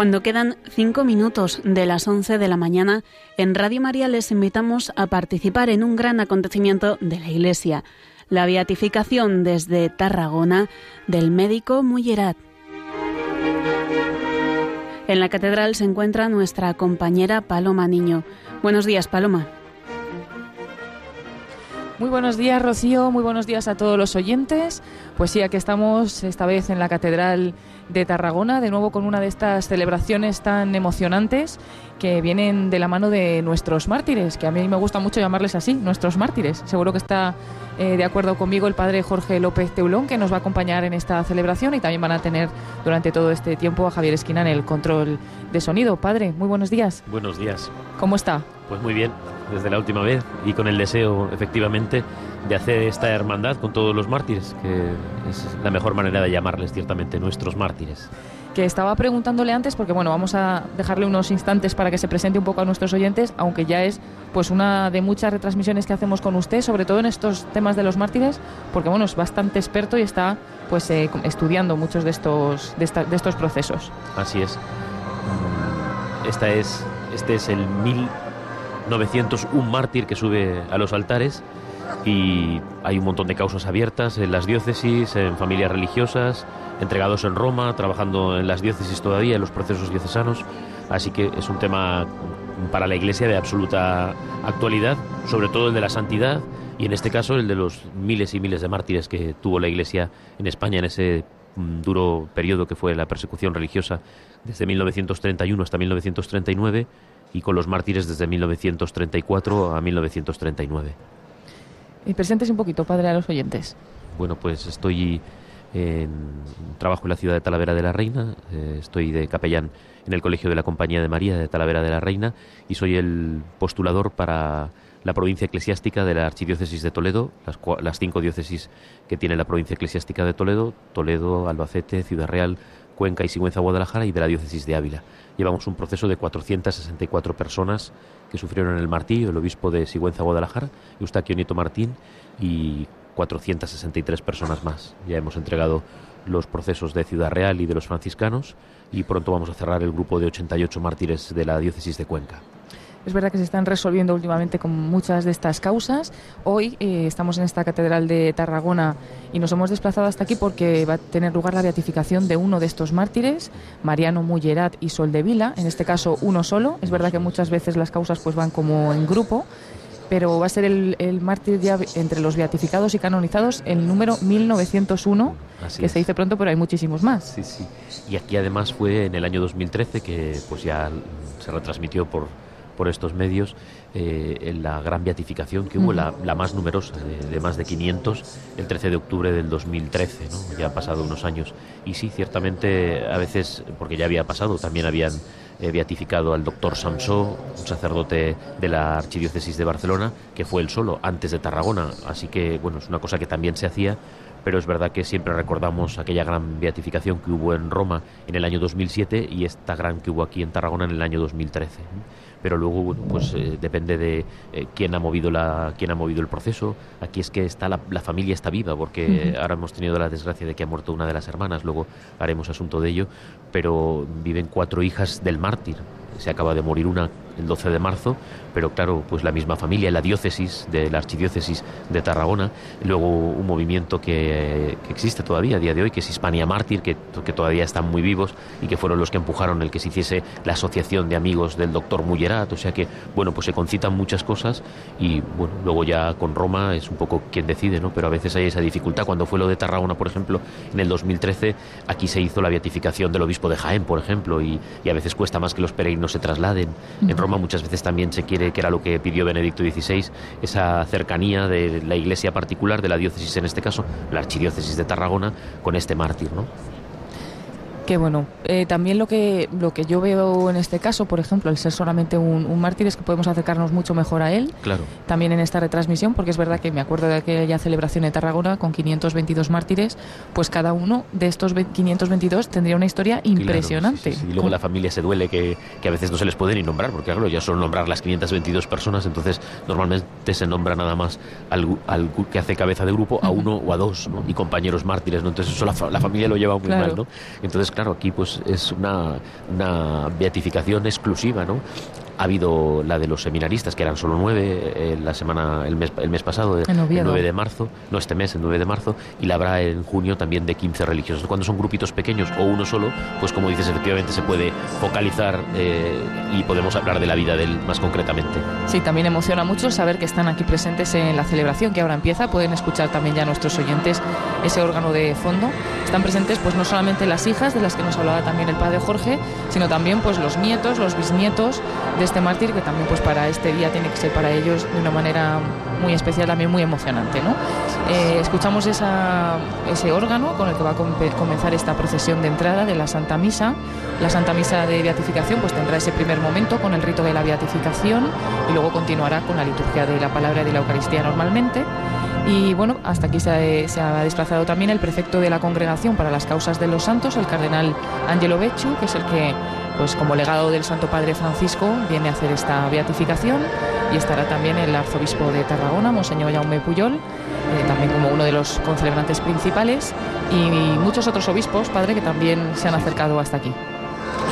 Cuando quedan cinco minutos de las 11 de la mañana, en Radio María les invitamos a participar en un gran acontecimiento de la Iglesia, la beatificación desde Tarragona del médico Mullerat. En la catedral se encuentra nuestra compañera Paloma Niño. Buenos días, Paloma. Muy buenos días, Rocío. Muy buenos días a todos los oyentes. Pues sí, aquí estamos esta vez en la Catedral de Tarragona, de nuevo con una de estas celebraciones tan emocionantes que vienen de la mano de nuestros mártires, que a mí me gusta mucho llamarles así, nuestros mártires. Seguro que está eh, de acuerdo conmigo el padre Jorge López Teulón, que nos va a acompañar en esta celebración y también van a tener durante todo este tiempo a Javier Esquina en el control de sonido. Padre, muy buenos días. Buenos días. ¿Cómo está? Pues muy bien, desde la última vez y con el deseo, efectivamente, de hacer esta hermandad con todos los mártires, que es la mejor manera de llamarles ciertamente, nuestros mártires. Que estaba preguntándole antes, porque bueno, vamos a dejarle unos instantes para que se presente un poco a nuestros oyentes, aunque ya es pues una de muchas retransmisiones que hacemos con usted, sobre todo en estos temas de los mártires, porque bueno, es bastante experto y está pues eh, estudiando muchos de estos, de, de estos procesos. Así es. Esta es, este es el mil 901 mártir que sube a los altares y hay un montón de causas abiertas en las diócesis, en familias religiosas, entregados en Roma, trabajando en las diócesis todavía, en los procesos diocesanos. Así que es un tema para la Iglesia de absoluta actualidad, sobre todo el de la santidad y en este caso el de los miles y miles de mártires que tuvo la Iglesia en España en ese mm, duro periodo que fue la persecución religiosa desde 1931 hasta 1939 y con los mártires desde 1934 a 1939. Y presentes un poquito, padre, a los oyentes. Bueno, pues estoy en trabajo en la ciudad de Talavera de la Reina, eh, estoy de capellán en el Colegio de la Compañía de María de Talavera de la Reina y soy el postulador para la provincia eclesiástica de la Archidiócesis de Toledo, las, las cinco diócesis que tiene la provincia eclesiástica de Toledo, Toledo, Albacete, Ciudad Real, Cuenca y Sigüenza, Guadalajara y de la diócesis de Ávila. Llevamos un proceso de 464 personas que sufrieron el martirio, el obispo de Sigüenza, Guadalajara, Eustaquio Nieto Martín y 463 personas más. Ya hemos entregado los procesos de Ciudad Real y de los franciscanos y pronto vamos a cerrar el grupo de 88 mártires de la diócesis de Cuenca. Es verdad que se están resolviendo últimamente con muchas de estas causas. Hoy eh, estamos en esta catedral de Tarragona y nos hemos desplazado hasta aquí porque va a tener lugar la beatificación de uno de estos mártires, Mariano Mullerat y Sol de Vila, en este caso uno solo. Es verdad que muchas veces las causas pues van como en grupo, pero va a ser el, el mártir ya entre los beatificados y canonizados el número 1901, Así que es. se dice pronto, pero hay muchísimos más. Sí, sí. Y aquí además fue en el año 2013 que pues ya se retransmitió por, por estos medios eh, en la gran beatificación que hubo, la, la más numerosa, de, de más de 500, el 13 de octubre del 2013, ¿no? ya han pasado unos años. Y sí, ciertamente a veces, porque ya había pasado, también habían eh, beatificado al doctor Samsó, un sacerdote de la Archidiócesis de Barcelona, que fue el solo antes de Tarragona. Así que, bueno, es una cosa que también se hacía pero es verdad que siempre recordamos aquella gran beatificación que hubo en Roma en el año 2007 y esta gran que hubo aquí en Tarragona en el año 2013. ¿eh? Pero luego, bueno, pues eh, depende de eh, quién ha movido la, quién ha movido el proceso. Aquí es que está la, la familia está viva, porque ahora hemos tenido la desgracia de que ha muerto una de las hermanas. Luego haremos asunto de ello, pero viven cuatro hijas del mártir. Se acaba de morir una el 12 de marzo, pero claro, pues la misma familia, la diócesis de la archidiócesis de Tarragona, luego un movimiento que, que existe todavía a día de hoy, que es Hispania Mártir, que, que todavía están muy vivos y que fueron los que empujaron el que se hiciese la asociación de amigos del doctor Mullerat, o sea que, bueno, pues se concitan muchas cosas y, bueno, luego ya con Roma es un poco quien decide, ¿no? Pero a veces hay esa dificultad. Cuando fue lo de Tarragona, por ejemplo, en el 2013, aquí se hizo la beatificación del obispo de Jaén, por ejemplo, y, y a veces cuesta más que los peregrinos se trasladen. En Roma muchas veces también se quiere, que era lo que pidió Benedicto XVI, esa cercanía de la iglesia particular, de la diócesis en este caso, la archidiócesis de Tarragona, con este mártir, ¿no? Que bueno, eh, también lo que, lo que yo veo en este caso, por ejemplo, el ser solamente un, un mártir, es que podemos acercarnos mucho mejor a él. Claro. También en esta retransmisión, porque es verdad que me acuerdo de aquella celebración de Tarragona con 522 mártires, pues cada uno de estos ve- 522 tendría una historia Claro, impresionante. sí, sí, sí. Y luego la familia se duele que, que a veces no se les puede ni nombrar, porque claro, ya son nombrar las 522 personas, entonces normalmente se nombra nada más al, que hace cabeza de grupo a uno o a dos, ¿no? Y compañeros mártires, ¿no? Entonces eso la familia lo lleva muy Claro. mal, ¿no? Entonces, claro, aquí pues es una, una beatificación exclusiva, ¿no? Ha habido la de los seminaristas, que eran solo nueve eh, la semana, el mes, el mes pasado, el 9 de marzo, no este mes, el 9 de marzo, y la habrá en junio también de 15 religiosos. Cuando son grupitos pequeños o uno solo, pues como dices, efectivamente se puede focalizar eh, y podemos hablar de la vida de él más concretamente. Sí, también emociona mucho saber que están aquí presentes en la celebración que ahora empieza. Pueden escuchar también ya nuestros oyentes ese órgano de fondo. Están presentes pues no solamente las hijas las que nos hablaba también el padre Jorge, sino también pues los nietos, los bisnietos de este mártir que también pues para este día tiene que ser para ellos de una manera muy especial, también muy emocionante. ¿no? Eh, escuchamos ese órgano con el que va a comenzar esta procesión de entrada de la Santa Misa. La Santa Misa de beatificación pues tendrá ese primer momento con el rito de la beatificación y luego continuará con la liturgia de la palabra y de la Eucaristía normalmente. Y bueno, hasta aquí se ha, desplazado también el prefecto de la Congregación para las Causas de los Santos, el cardenal Angelo Becciu, que es el que, pues como legado del Santo Padre Francisco, viene a hacer esta beatificación. Y estará también el arzobispo de Tarragona, Monseñor Jaume Puyol, eh, también como uno de los concelebrantes principales, y muchos otros obispos, padre, que también se han acercado hasta aquí.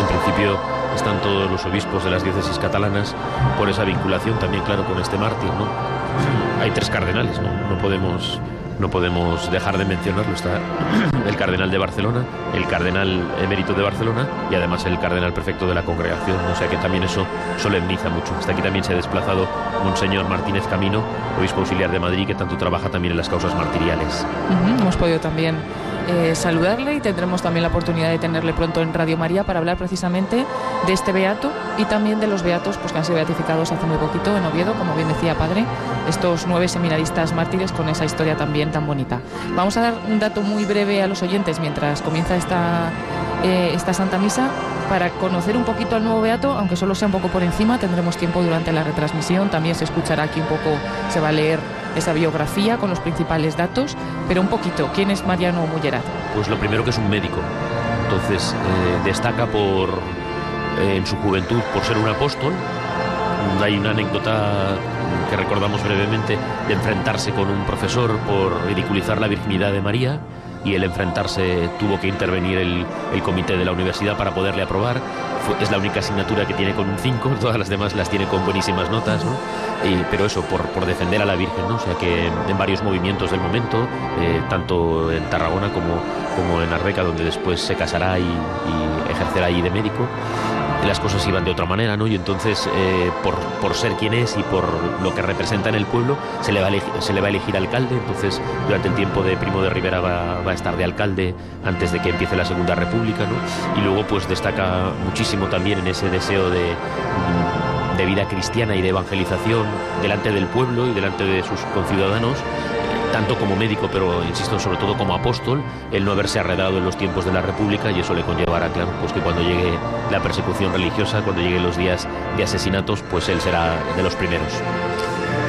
En principio están todos los obispos de las diócesis catalanas por esa vinculación también, claro, con este mártir, ¿no? Hay tres cardenales, ¿no? No podemos no podemos dejar de mencionarlo. Está el cardenal de Barcelona, el cardenal emérito de Barcelona y además el cardenal prefecto de la congregación. O sea que también eso solemniza mucho. Hasta aquí también se ha desplazado Monseñor Martínez Camino, obispo auxiliar de Madrid, que tanto trabaja también en las causas martiriales. Hemos podido también eh, saludarle y tendremos también la oportunidad de tenerle pronto en Radio María para hablar precisamente de este beato y también de los beatos pues, que han sido beatificados hace muy poquito en Oviedo, como bien decía padre, estos nueve seminaristas mártires con esa historia también tan bonita. Vamos a dar un dato muy breve a los oyentes mientras comienza esta, eh, esta Santa Misa para conocer un poquito al nuevo beato, aunque solo sea un poco por encima, tendremos tiempo durante la retransmisión, también se escuchará aquí un poco, se va a leer esa biografía con los principales datos, pero un poquito, ¿quién es Mariano Mullerat? Pues lo primero que es un médico, entonces eh, destaca por eh, en su juventud por ser un apóstol. Hay una anécdota que recordamos brevemente de enfrentarse con un profesor por ridiculizar la virginidad de María y el enfrentarse tuvo que intervenir el comité de la universidad para poderle aprobar. Es la única asignatura que tiene con un 5, todas las demás las tiene con buenísimas notas, ¿no? y, pero eso, por, por, defender a la Virgen, ¿no? O sea que en varios movimientos del momento, eh, tanto en Tarragona como, como en Arbeca, donde después se casará y, y ejercerá ahí de médico, las cosas iban de otra manera, ¿no? Y entonces, eh, por, por, ser quien es y por lo que representa en el pueblo, se le va a elegir, se le va a elegir alcalde. Entonces, durante el tiempo de Primo de Rivera va, va, a estar de alcalde antes de que empiece la Segunda República, ¿no? Y luego, pues destaca muchísimo también en ese deseo de, de vida cristiana y de evangelización delante del pueblo y delante de sus conciudadanos tanto como médico, pero insisto, sobre todo como apóstol, el no haberse arredado en los tiempos de la República y eso le conllevará, claro, pues que cuando llegue la persecución religiosa, cuando lleguen los días de asesinatos, pues él será de los primeros.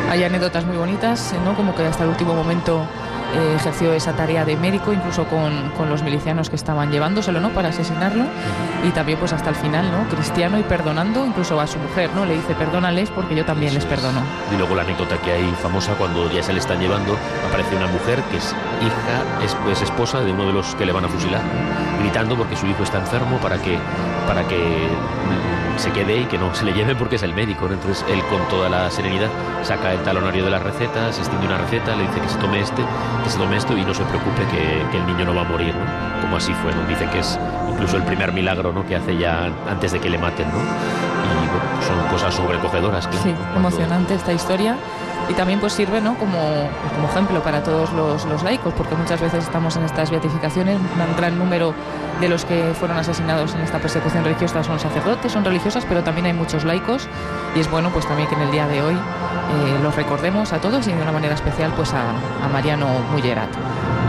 Hay anécdotas muy bonitas, ¿no? Como que hasta el último momento eh, ejerció esa tarea de médico, incluso con, con, los milicianos que estaban llevándoselo, ¿no? Para asesinarlo. Y también, pues hasta el final, ¿no? Cristiano y perdonando incluso a su mujer, ¿no? Le dice, perdónales porque yo también les perdono. Y luego la anécdota que hay famosa, cuando ya se le están llevando, aparece una mujer que es hija, es pues esposa de uno de los que le van a fusilar, gritando porque su hijo está enfermo para que, para que se quede y que no se le lleve porque es el médico. Entonces él con toda la serenidad saca el talonario de las recetas, extiende una receta, le dice que se tome este, que se tome esto y no se preocupe que, que el niño no va a morir, ¿no? Como así fue, ¿no? Dice que es incluso el primer milagro, ¿no? Que hace ya antes de que le maten, ¿no? Y bueno, son cosas sobrecogedoras, claro. Sí, emocionante esta historia y también pues sirve ¿no? como, ejemplo para todos los, los, laicos, porque muchas veces estamos en estas beatificaciones, un gran número de los que fueron asesinados en esta persecución religiosa son sacerdotes, son religiosas, pero también hay muchos laicos y es bueno pues también que en el día de hoy eh, los recordemos a todos y de una manera especial pues a, a Mariano Mullerat.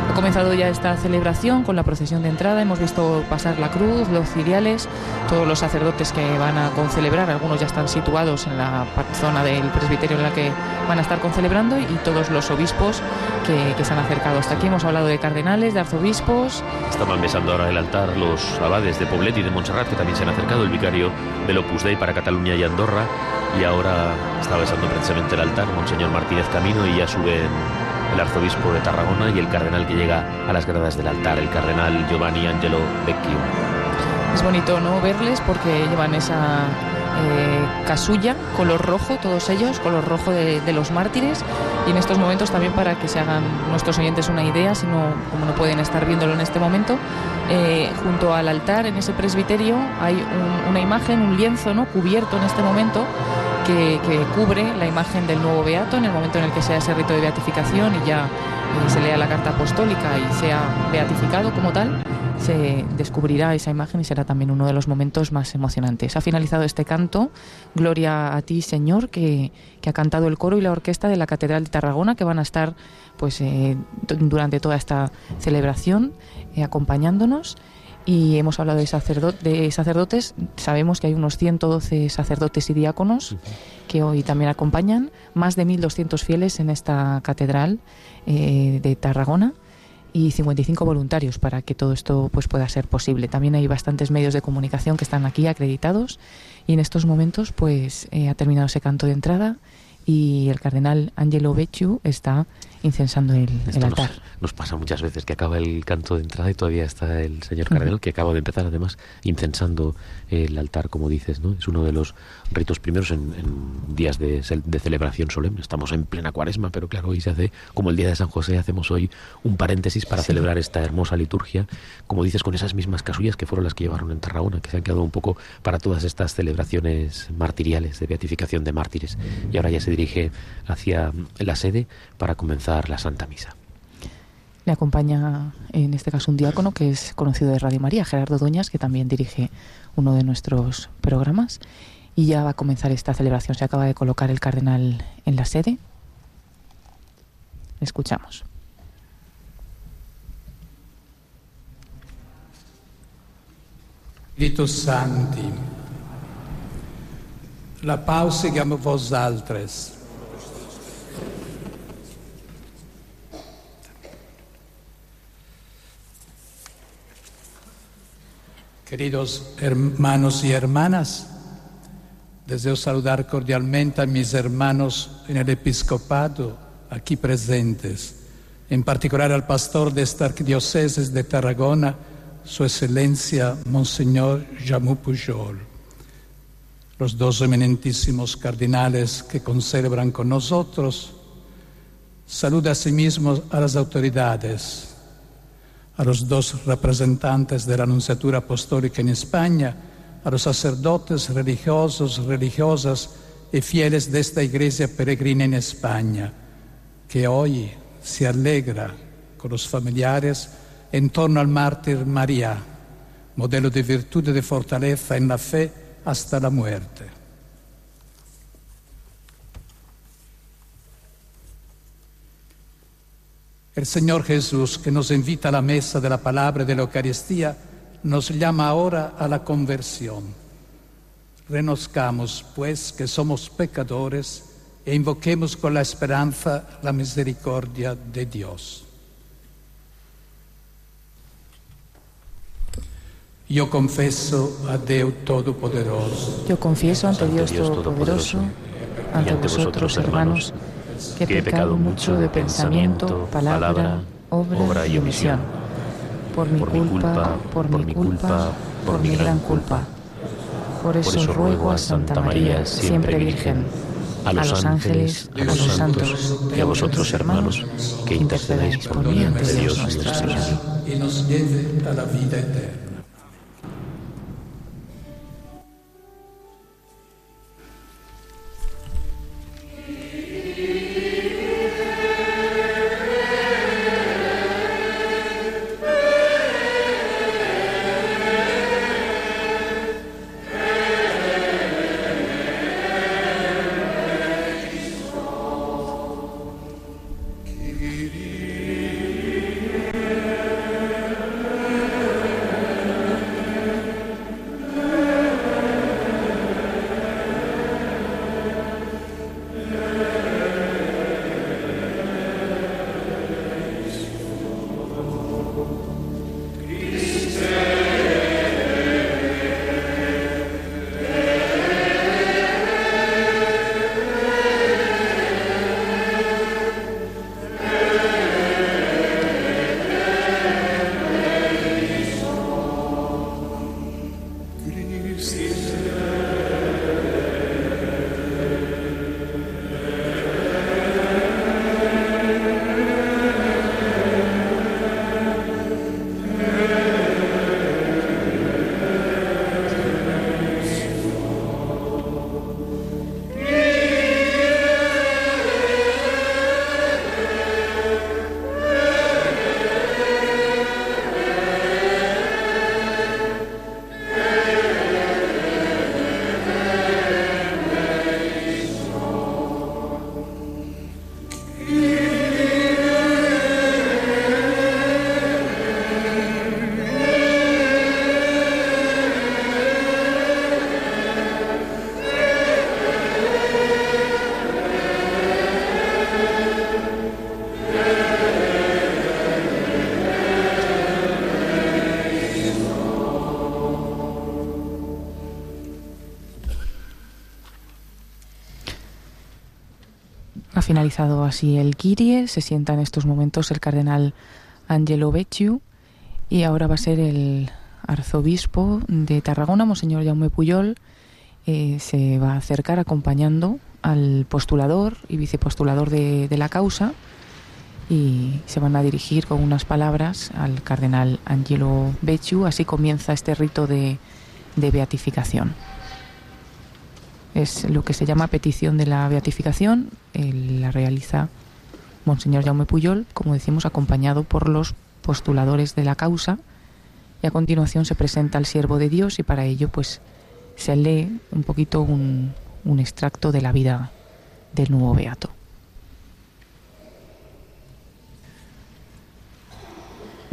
Ha comenzado ya esta celebración con la procesión de entrada. Hemos visto pasar la cruz, los ciriales, todos los sacerdotes que van a concelebrar. Algunos ya están situados en la zona del presbiterio en la que van a estar concelebrando y todos los obispos que, se han acercado. Hasta aquí hemos hablado de cardenales, de arzobispos. Estaban besando ahora el altar los abades de Poblet y de Montserrat, que también se han acercado, el vicario del Opus Dei para Cataluña y Andorra. Y ahora está besando precisamente el altar Monseñor Martínez Camino y ya suben el arzobispo de Tarragona y el cardenal que llega a las gradas del altar, el cardenal Giovanni Angelo Vecchio. Es bonito no verles porque llevan esa eh, casulla, color rojo, todos ellos, color rojo de, los mártires. Y en estos momentos también para que se hagan nuestros oyentes una idea, si no, como no pueden estar viéndolo en este momento, eh, junto al altar, en ese presbiterio, hay una imagen, un lienzo ¿no? cubierto en este momento que, cubre la imagen del nuevo beato en el momento en el que sea ese rito de beatificación y ya eh, se lea la carta apostólica y sea beatificado como tal se descubrirá esa imagen y será también uno de los momentos más emocionantes. Ha finalizado este canto, Gloria a ti, Señor, que, ha cantado el coro y la orquesta de la Catedral de Tarragona, que van a estar pues eh, durante toda esta celebración eh, acompañándonos. Y hemos hablado de, de sacerdotes, sabemos que hay unos 112 sacerdotes y diáconos que hoy también acompañan, más de 1.200 fieles en esta catedral eh, de Tarragona y 55 voluntarios para que todo esto pues pueda ser posible. También hay bastantes medios de comunicación que están aquí acreditados y en estos momentos pues eh, ha terminado ese canto de entrada y el cardenal Angelo Becciu está incensando el, altar. Nos, pasa muchas veces que acaba el canto de entrada y todavía está el señor cardenal, que acaba de empezar además incensando el altar, como dices, ¿no? Es uno de los ritos primeros en, días de, celebración solemne. Estamos en plena cuaresma, pero claro, hoy se hace, como el día de San José, hacemos hoy un paréntesis para celebrar esta hermosa liturgia, como dices, con esas mismas casullas que fueron las que llevaron en Tarragona, que se han quedado un poco para todas estas celebraciones martiriales de beatificación de mártires. Y ahora ya se dirige hacia la sede para comenzar la Santa Misa. Le acompaña en este caso un diácono que es conocido de Radio María, Gerardo Doñas, que también dirige uno de nuestros programas. Y ya va a comenzar esta celebración. Se acaba de colocar el cardenal en la sede. Escuchamos. Spiritus Santi, la pausa a vos altres. Queridos hermanos y hermanas, deseo saludar cordialmente a mis hermanos en el episcopado aquí presentes, en particular al pastor de esta arquidiócesis de Tarragona, Su Excelencia Monseñor Jamú Pujol, los dos eminentísimos cardinales que concelebran con nosotros, saluda asimismo a las autoridades a los dos representantes de la Anunciatura Apostólica en España, a los sacerdotes religiosos, religiosas y fieles de esta iglesia peregrina en España, que hoy se alegra con los familiares en torno al mártir María, modelo de virtud y de fortaleza en la fe hasta la muerte. El Señor Jesús, que nos invita a la mesa de la palabra de la Eucaristía, nos llama ahora a la conversión. Renozcamos, pues, que somos pecadores e invoquemos con la esperanza la misericordia de Dios. Yo confieso a Dios Todopoderoso. Yo confieso ante Dios Todopoderoso, ante vosotros, hermanos que he pecado mucho de pensamiento, palabra, obra y omisión. Por mi culpa, por mi culpa, por mi gran culpa. Por eso ruego a Santa María, siempre Virgen, a los ángeles, a los santos y a vosotros, hermanos, que intercedáis por mí ante Dios nuestro Señor. Y nos lleve a la vida eterna. Finalizado así el Kirie, se sienta en estos momentos el cardenal Angelo Becciu y ahora va a ser el arzobispo de Tarragona, Monseñor Jaume Puyol, eh, se va a acercar acompañando al postulador y vicepostulador de, la causa y se van a dirigir con unas palabras al cardenal Angelo Becciu. Así comienza este rito de, de beatificación. Es lo que se llama petición de la beatificación. La realiza Monseñor Jaume Puyol, como decimos, acompañado por los postuladores de la causa. Y a continuación se presenta al siervo de Dios y para ello pues se lee un poquito un, extracto de la vida del nuevo beato.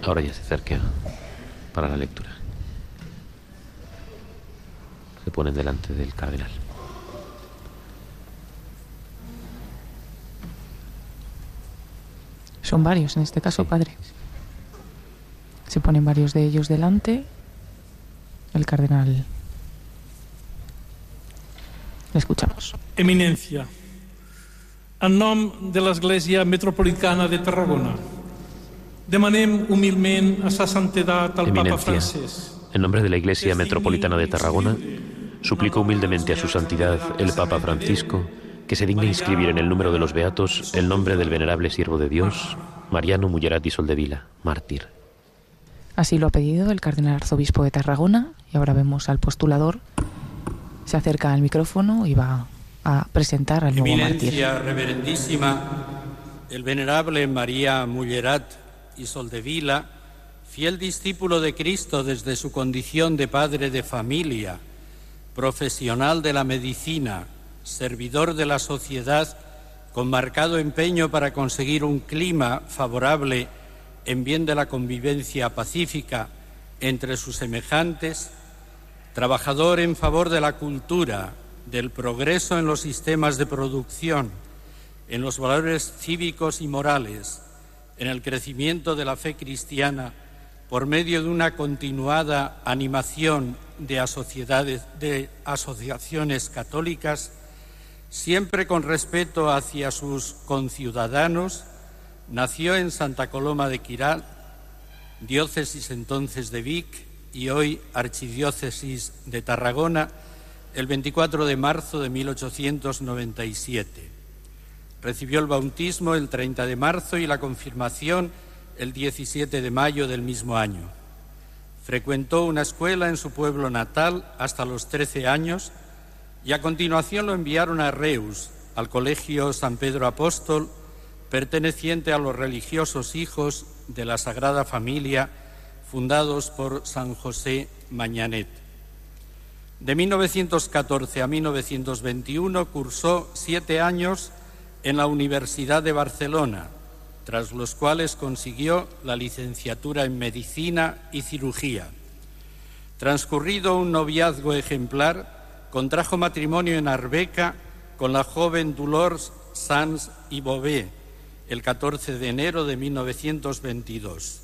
Ahora ya se acerca para la lectura. Se ponen delante del cardenal. Son varios en este caso, padre. Se ponen varios de ellos delante. El cardenal. Le escuchamos. Eminencia, en nom de l'Església Metropolitana de Tarragona, demanem humilment a sa santedat al Papa Francés. En nombre de la Iglesia Metropolitana de Tarragona, suplico humildemente a su santidad el Papa Francisco que se digne inscribir en el número de los beatos el nombre del venerable siervo de Dios, Mariano Mullerati Soldevila, mártir. Así lo ha pedido el cardenal arzobispo de Tarragona y ahora vemos al postulador. Se acerca al micrófono y va a presentar al nuevo Eminencia mártir. reverendísima, el venerable María Mullerat y Soldevila, fiel discípulo de Cristo desde su condición de padre de familia, profesional de la medicina, servidor de la sociedad con marcado empeño para conseguir un clima favorable en bien de la convivencia pacífica entre sus semejantes, trabajador en favor de la cultura, del progreso en los sistemas de producción, en los valores cívicos y morales, en el crecimiento de la fe cristiana por medio de una continuada animación de, asociaciones católicas, siempre con respeto hacia sus conciudadanos, nació en Santa Coloma de Quiral, diócesis entonces de Vic y hoy archidiócesis de Tarragona, el 24 de marzo de 1897. Recibió el bautismo el 30 de marzo y la confirmación el 17 de mayo del mismo año. Frecuentó una escuela en su pueblo natal hasta los 13 años y a continuación lo enviaron a Reus, al Colegio San Pedro Apóstol, perteneciente a los religiosos hijos de la Sagrada Familia fundados por San José Mañanet. De 1914 a 1921 cursó siete años en la Universidad de Barcelona, tras los cuales consiguió la licenciatura en Medicina y Cirugía. Transcurrido un noviazgo ejemplar, contrajo matrimonio en Arbeca con la joven Dolores Sanz y Bové el 14 de enero de 1922.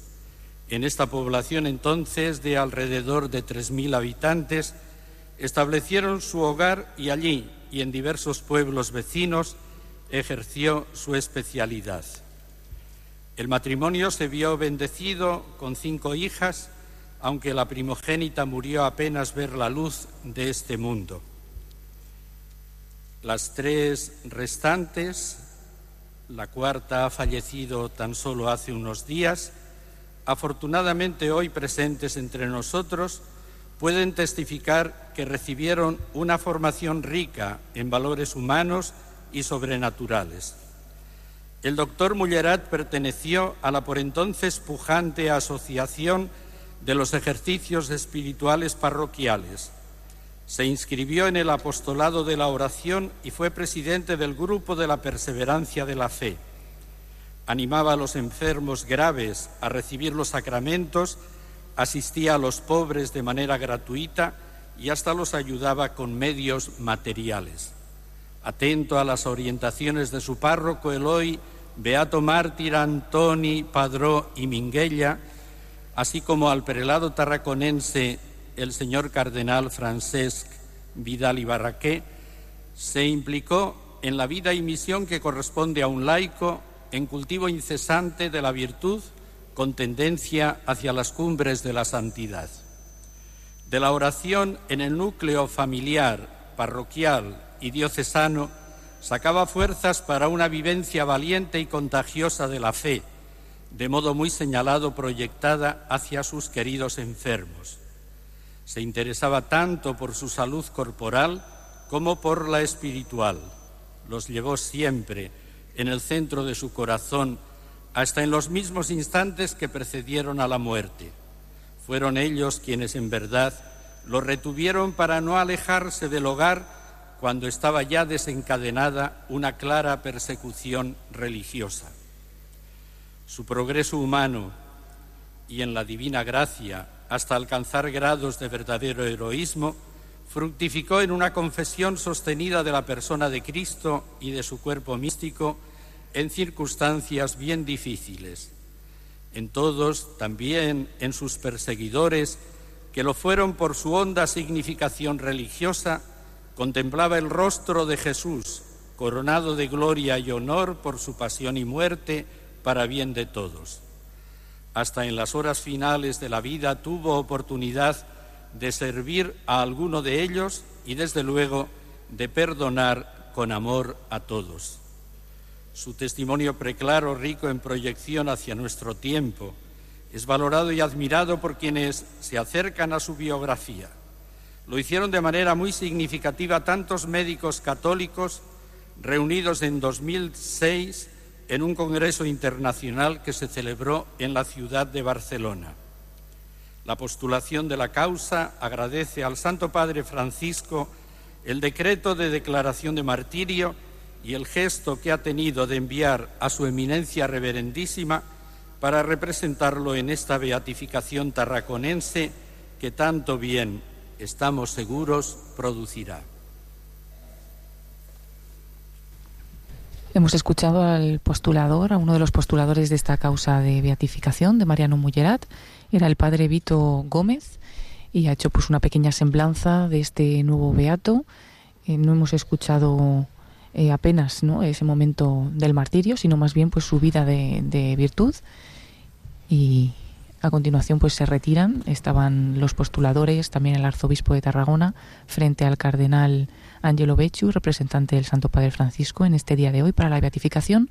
En esta población entonces de alrededor de 3.000 habitantes establecieron su hogar y allí y en diversos pueblos vecinos ejerció su especialidad. El matrimonio se vio bendecido con cinco hijas aunque la primogénita murió apenas ver la luz de este mundo. Las tres restantes, la cuarta ha fallecido tan solo hace unos días, afortunadamente hoy presentes entre nosotros, pueden testificar que recibieron una formación rica en valores humanos y sobrenaturales. El doctor Mullerat perteneció a la por entonces pujante asociación de los ejercicios espirituales parroquiales. Se inscribió en el apostolado de la oración y fue presidente del grupo de la perseverancia de la fe. Animaba a los enfermos graves a recibir los sacramentos, asistía a los pobres de manera gratuita y hasta los ayudaba con medios materiales. Atento a las orientaciones de su párroco Eloy, Beato Mártir Antoni Padró y Minguella, así como al prelado tarraconense el señor cardenal Francesc Vidal y se implicó en la vida y misión que corresponde a un laico en cultivo incesante de la virtud con tendencia hacia las cumbres de la santidad. De la oración en el núcleo familiar, parroquial y diocesano, sacaba fuerzas para una vivencia valiente y contagiosa de la fe, de modo muy señalado proyectada hacia sus queridos enfermos. Se interesaba tanto por su salud corporal como por la espiritual. Los llevó siempre en el centro de su corazón hasta en los mismos instantes que precedieron a la muerte. Fueron ellos quienes en verdad lo retuvieron para no alejarse del hogar cuando estaba ya desencadenada una clara persecución religiosa. Su progreso humano y en la divina gracia hasta alcanzar grados de verdadero heroísmo, fructificó en una confesión sostenida de la persona de Cristo y de su cuerpo místico en circunstancias bien difíciles. En todos, también en sus perseguidores, que lo fueron por su honda significación religiosa, contemplaba el rostro de Jesús, coronado de gloria y honor por su pasión y muerte para bien de todos. Hasta en las horas finales de la vida tuvo oportunidad de servir a alguno de ellos y desde luego de perdonar con amor a todos. Su testimonio preclaro, rico en proyección hacia nuestro tiempo, es valorado y admirado por quienes se acercan a su biografía. Lo hicieron de manera muy significativa tantos médicos católicos reunidos en 2006 en un congreso internacional que se celebró en la ciudad de Barcelona. La postulación de la causa agradece al Santo Padre Francisco el decreto de declaración de martirio y el gesto que ha tenido de enviar a su eminencia reverendísima para representarlo en esta beatificación tarraconense que tanto bien, estamos seguros, producirá. Hemos escuchado al postulador, a uno de los postuladores de esta causa de beatificación de Mariano Mullerat, era el padre Vito Gómez, y ha hecho pues una pequeña semblanza de este nuevo beato. Eh, no hemos escuchado eh, apenas ¿no? ese momento del martirio, sino más bien pues su vida de, virtud. Y a continuación pues se retiran, estaban los postuladores, también el arzobispo de Tarragona, frente al cardenal Angelo Becciu, representante del Santo Padre Francisco, en este día de hoy para la beatificación.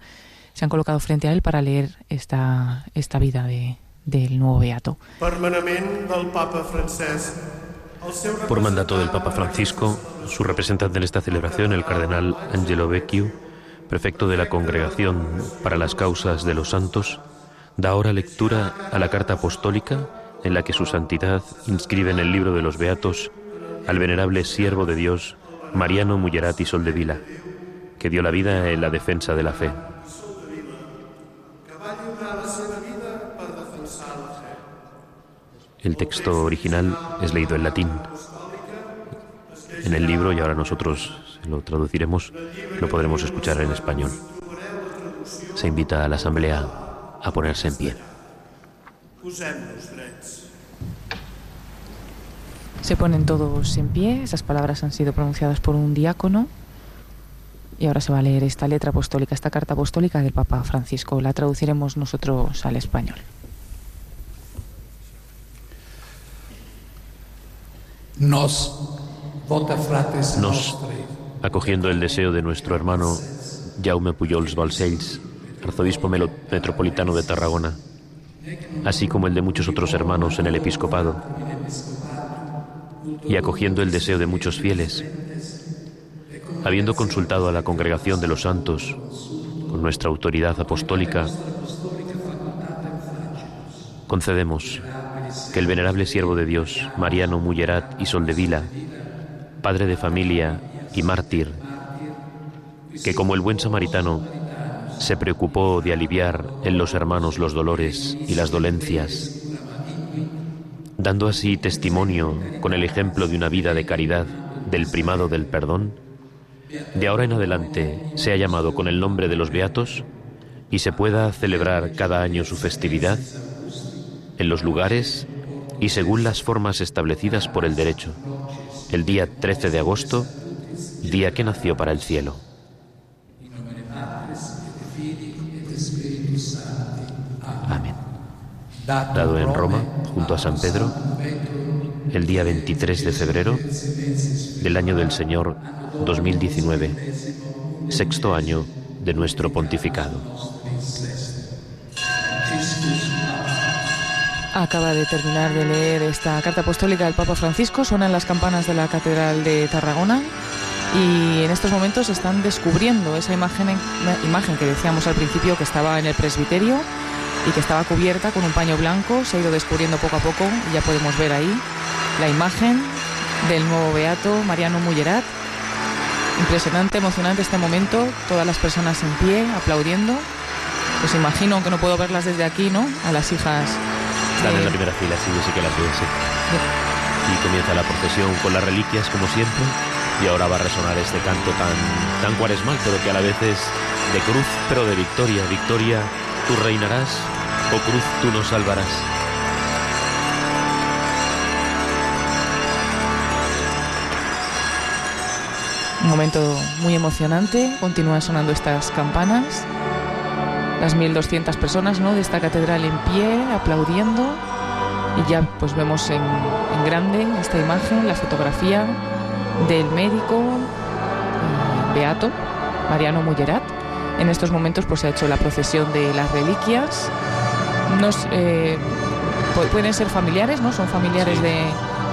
Se han colocado frente a él para leer esta, esta vida de, del nuevo beato. por mandato del Papa Francisco, su representante en esta celebración, el cardenal Angelo Vecchio, prefecto de la Congregación para las Causas de los Santos, da ahora lectura a la carta apostólica en la que su santidad inscribe en el libro de los Beatos al venerable siervo de Dios, Mariano Mullerati Soldevila, que dio la vida en la defensa de la fe. El texto original es leído en latín. En el libro, y ahora nosotros lo traduciremos, lo podremos escuchar en español. Se invita a la Asamblea a ponerse en pie. Se ponen todos en pie, esas palabras han sido pronunciadas por un diácono y ahora se va a leer esta letra apostólica, esta carta apostólica del Papa Francisco. La traduciremos nosotros al español. Nos, Nos, acogiendo el deseo de nuestro hermano Jaume Pujols Balcells, arzobispo metropolitano de Tarragona, así como el de muchos otros hermanos en el episcopado, y acogiendo el deseo de muchos fieles, habiendo consultado a la congregación de los santos con nuestra autoridad apostólica, concedemos que el venerable siervo de Dios, Mariano Mullerat y Soldevila, padre de familia y mártir, que como el buen samaritano se preocupó de aliviar en los hermanos los dolores y las dolencias, dando así testimonio con el ejemplo de una vida de caridad del primado del perdón, de ahora en adelante sea llamado con el nombre de los beatos y se pueda celebrar cada año su festividad en los lugares y según las formas establecidas por el derecho, el día 13 de agosto, día que nació para el cielo. Dado en Roma, junto a San Pedro, el día 23 de febrero del año del Señor 2019, sexto año de nuestro pontificado. Acaba de terminar de leer esta carta apostólica del Papa Francisco, suenan las campanas de la Catedral de Tarragona y en estos momentos están descubriendo esa imagen, imagen que decíamos al principio que estaba en el presbiterio y que estaba cubierta con un paño blanco, se ha ido descubriendo poco a poco y ya podemos ver ahí la imagen del nuevo beato Mariano Mullerat. Impresionante, emocionante este momento, todas las personas en pie aplaudiendo. Pues imagino, aunque no puedo verlas desde aquí, ¿no? A las hijas están en la primera fila, sí, yo sí que las veo, Y comienza la procesión con las reliquias, como siempre, y ahora va a resonar este canto tan, tan cuaresmal, pero que a la vez es de cruz, pero de victoria. Victoria, tú reinarás, o cruz, tú nos salvarás. Un momento muy emocionante, continúan sonando estas campanas las 1.200 personas ¿no? de esta catedral en pie, aplaudiendo. Y ya pues vemos en, grande esta imagen, la fotografía del médico eh, Beato, Mariano Mullerat. En estos momentos pues se ha hecho la procesión de las reliquias. Nos, eh, pueden ser familiares, ¿no? Son familiares de,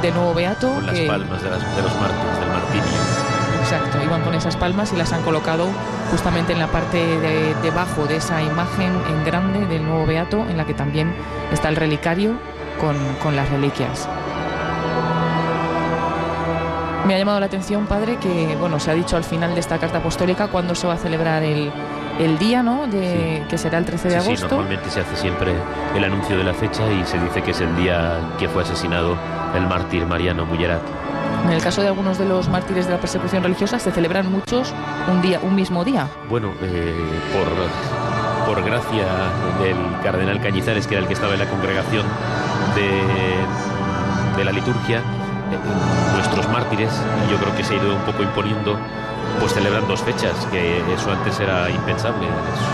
de, Nuevo Beato. Con las palmas de, de los mártires, del martirio. Exacto, iban con esas palmas y las han colocado justamente en la parte de debajo de esa imagen en grande del nuevo Beato, en la que también está el relicario con, las reliquias. Me ha llamado la atención, padre, que bueno, se ha dicho al final de esta carta apostólica cuándo se va a celebrar el, día, ¿no? De, Que será el 13 de agosto. Sí, normalmente se hace siempre el anuncio de la fecha y se dice que es el día que fue asesinado el mártir Mariano Mullerat. En el caso de algunos de los mártires de la persecución religiosa, se celebran muchos un día, un mismo día. Bueno, eh, por, por gracia del cardenal Cañizares, que era el que estaba en la congregación de, de la liturgia, nuestros mártires, yo creo que se ha ido un poco imponiendo, pues celebran dos fechas, que eso antes era impensable,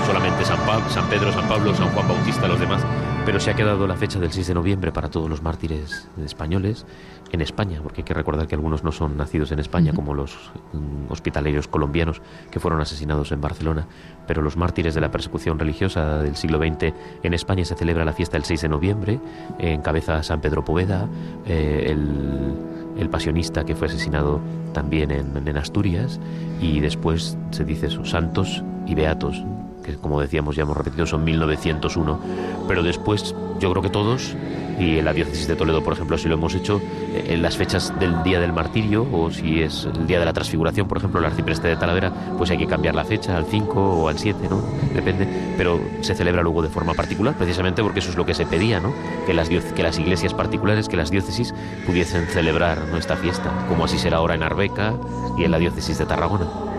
solamente San, San Pedro, San Pablo, San Juan Bautista, los demás, pero se ha quedado la fecha del 6 de noviembre para todos los mártires españoles en España, porque hay que recordar que algunos no son nacidos en España, como los mm, hospitaleros colombianos que fueron asesinados en Barcelona, pero los mártires de la persecución religiosa del siglo XX en España se celebra la fiesta el 6 de noviembre, en cabeza San Pedro Poveda, eh, el, pasionista que fue asesinado también en, en Asturias, y después se dice eso, santos y beatos, que como decíamos ya hemos repetido son 1901, pero después yo creo que todos, y en la diócesis de Toledo por ejemplo si lo hemos hecho, eh, en las fechas del día del martirio o si es el día de la transfiguración, por ejemplo el arcipreste de Talavera, pues hay que cambiar la fecha al 5 o al 7, ¿no? Depende, pero se celebra luego de forma particular, precisamente porque eso es lo que se pedía, ¿no? Que las, que las iglesias particulares, que las diócesis pudiesen celebrar nuestra fiesta, como así será ahora en Arbeca y en la diócesis de Tarragona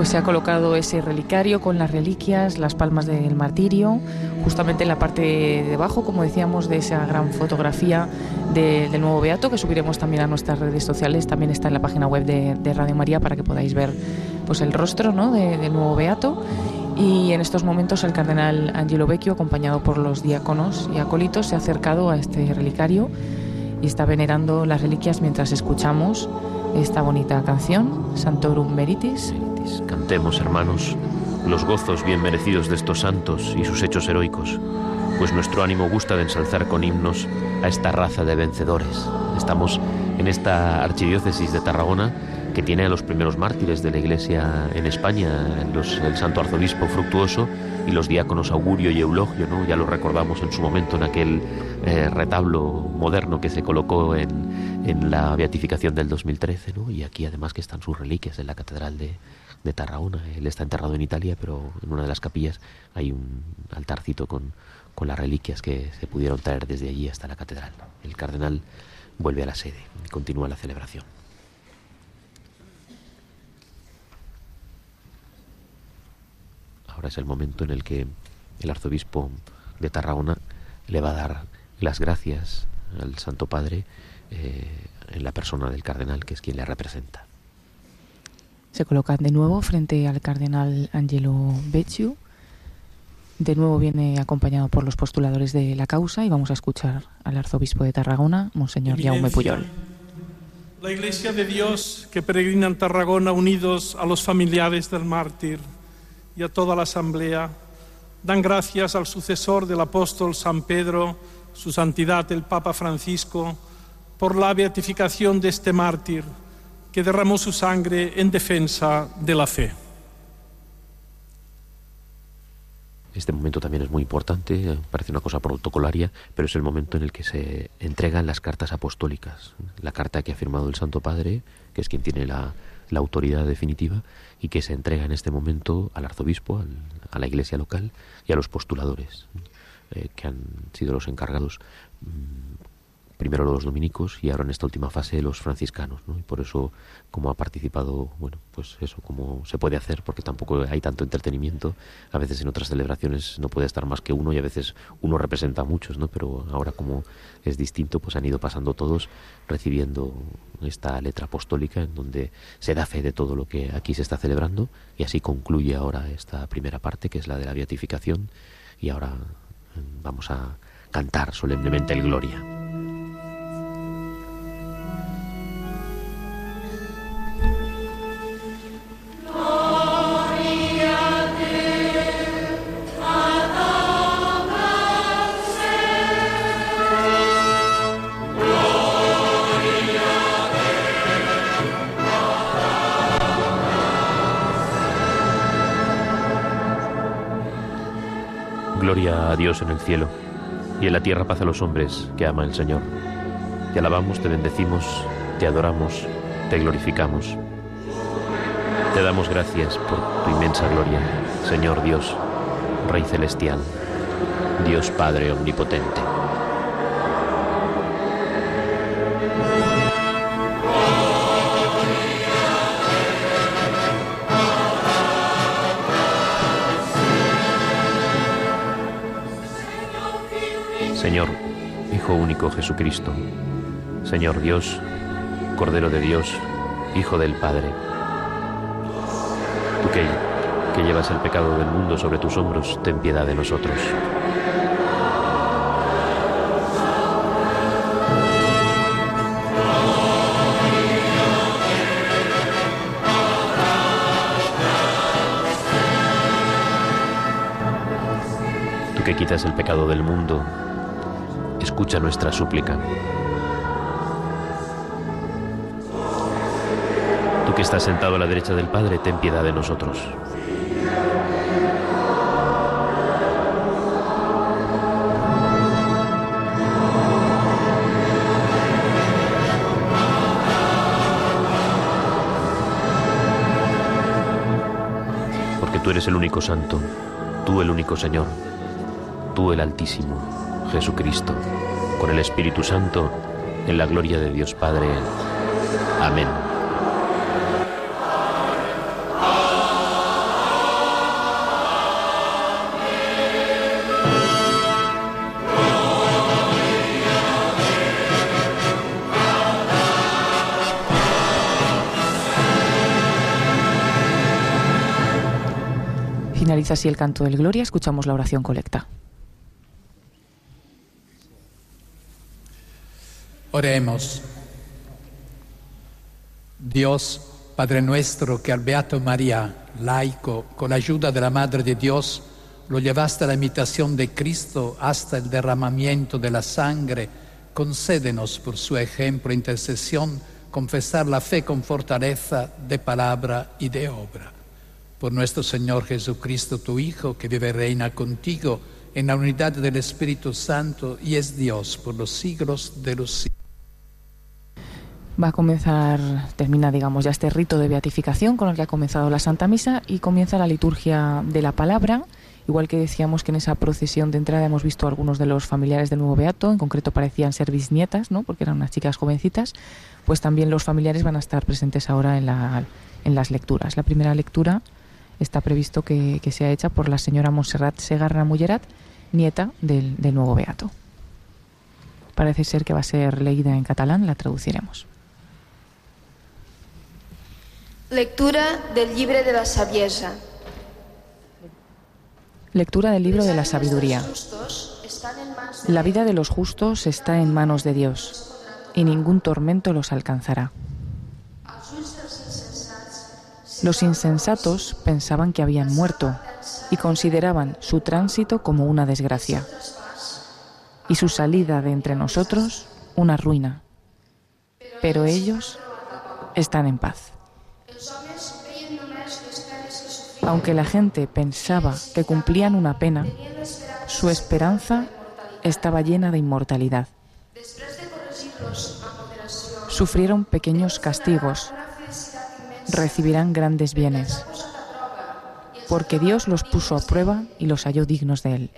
pues se ha colocado ese relicario con las reliquias, las palmas del martirio, justamente en la parte de abajo, como decíamos, de esa gran fotografía del nuevo Beato, que subiremos también a nuestras redes sociales, también está en la página web de, Radio María para que podáis ver pues el rostro ¿no? del nuevo Beato. Y en estos momentos el cardenal Angelo Vecchio, acompañado por los diáconos y acólitos, se ha acercado a este relicario y está venerando las reliquias mientras escuchamos esta bonita canción, Santorum Cantemos, hermanos, los gozos bien merecidos de estos santos y sus hechos heroicos, pues nuestro ánimo gusta de ensalzar con himnos a esta raza de vencedores. Estamos en esta archidiócesis de Tarragona que tiene a los primeros mártires de la Iglesia en España, el santo arzobispo Fructuoso y los diáconos Augurio y Eulogio, ¿no? ya lo recordamos en su momento en aquel eh, retablo moderno que se colocó en, en la beatificación del 2013, ¿no? y aquí además que están sus reliquias en la Catedral de, de Tarragona. Él está enterrado en Italia, pero en una de las capillas hay un altarcito con, con las reliquias que se pudieron traer desde allí hasta la catedral. El cardenal vuelve a la sede y continúa la celebración. Ahora es el momento en el que el arzobispo de Tarragona le va a dar las gracias al Santo Padre eh, en la persona del cardenal, que es quien le representa. Se colocan de nuevo frente al cardenal Angelo Becciu De nuevo viene acompañado por los postuladores de la causa y vamos a escuchar al arzobispo de Tarragona, Monseñor Jaume Puyol. La Iglesia de Dios que peregrina en Tarragona unidos a los familiares del mártir y a toda la Asamblea dan gracias al sucesor del apóstol San Pedro, su santidad el Papa Francisco, por la beatificación de este mártir que derramó su sangre en defensa de la fe. Este momento también es muy importante, parece una cosa protocolaria, pero es el momento en el que se entregan las cartas apostólicas. La carta que ha firmado el Santo Padre, que es quien tiene la, autoridad definitiva, y que se entrega en este momento al arzobispo, a la iglesia local y a los postuladores, eh, que han sido los encargados mm, primero los dominicos y ahora en esta última fase los franciscanos, ¿no? Y por eso, como ha participado, bueno, pues eso, como se puede hacer, porque tampoco hay tanto entretenimiento, a veces en otras celebraciones no puede estar más que uno y a veces uno representa a muchos, ¿no? Pero ahora como es distinto, pues han ido pasando todos recibiendo esta letra apostólica en donde se da fe de todo lo que aquí se está celebrando y así concluye ahora esta primera parte que es la de la beatificación y ahora mm, vamos a cantar solemnemente el Gloria. Gloria a Dios en el cielo y en la tierra paz a los hombres que ama el Señor. Te alabamos, te bendecimos, te adoramos, te glorificamos. Te damos gracias por tu inmensa gloria, Señor Dios, Rey Celestial, Dios Padre Omnipotente. Señor, Hijo único Jesucristo, Señor Dios, Cordero de Dios, Hijo del Padre, tú que, que llevas el pecado del mundo sobre tus hombros, ten piedad de nosotros. Tú que quitas el pecado del mundo, escucha nuestra súplica. Tú que estás sentado a la derecha del Padre, ten piedad de nosotros. Porque tú eres el único santo, tú el único Señor, tú el Altísimo. Jesucristo, con el Espíritu Santo, en la gloria de Dios Padre. Amén. Finaliza así el canto del Gloria, escuchamos la oración colecta. Dios, Padre nuestro, que al Beato María, laico, con la ayuda de la Madre de Dios, lo llevaste a la imitación de Cristo hasta el derramamiento de la sangre, concédenos por su ejemplo e intercesión confesar la fe con fortaleza de palabra y de obra. Por nuestro Señor Jesucristo, tu Hijo, que vive y reina contigo en la unidad del Espíritu Santo y es Dios por los siglos de los siglos. Va a comenzar, termina, digamos, ya este rito de beatificación con el que ha comenzado la Santa Misa y comienza la liturgia de la palabra. Igual que decíamos que en esa procesión de entrada hemos visto algunos de los familiares del nuevo beato, en concreto parecían ser bisnietas, ¿no? porque eran unas chicas jovencitas, pues también los familiares van a estar presentes ahora en, la, en las lecturas. La primera lectura está previsto que, sea hecha por la señora Montserrat Segarra Mullerat, nieta del, del nuevo beato. Parece ser que va a ser leída en catalán, la traduciremos. Lectura del llibre de la saviesa. Lectura del libro de la sabiduría. La vida de los justos está en manos de Dios, y ningún tormento los alcanzará. Los insensatos pensaban que habían muerto y consideraban su tránsito como una desgracia, y su salida de entre nosotros una ruina. Pero ellos están en paz. Aunque la gente pensaba que cumplían una pena, su esperanza estaba llena de inmortalidad. Sufrieron pequeños castigos, recibirán grandes bienes, porque Dios los puso a prueba y los halló dignos de él.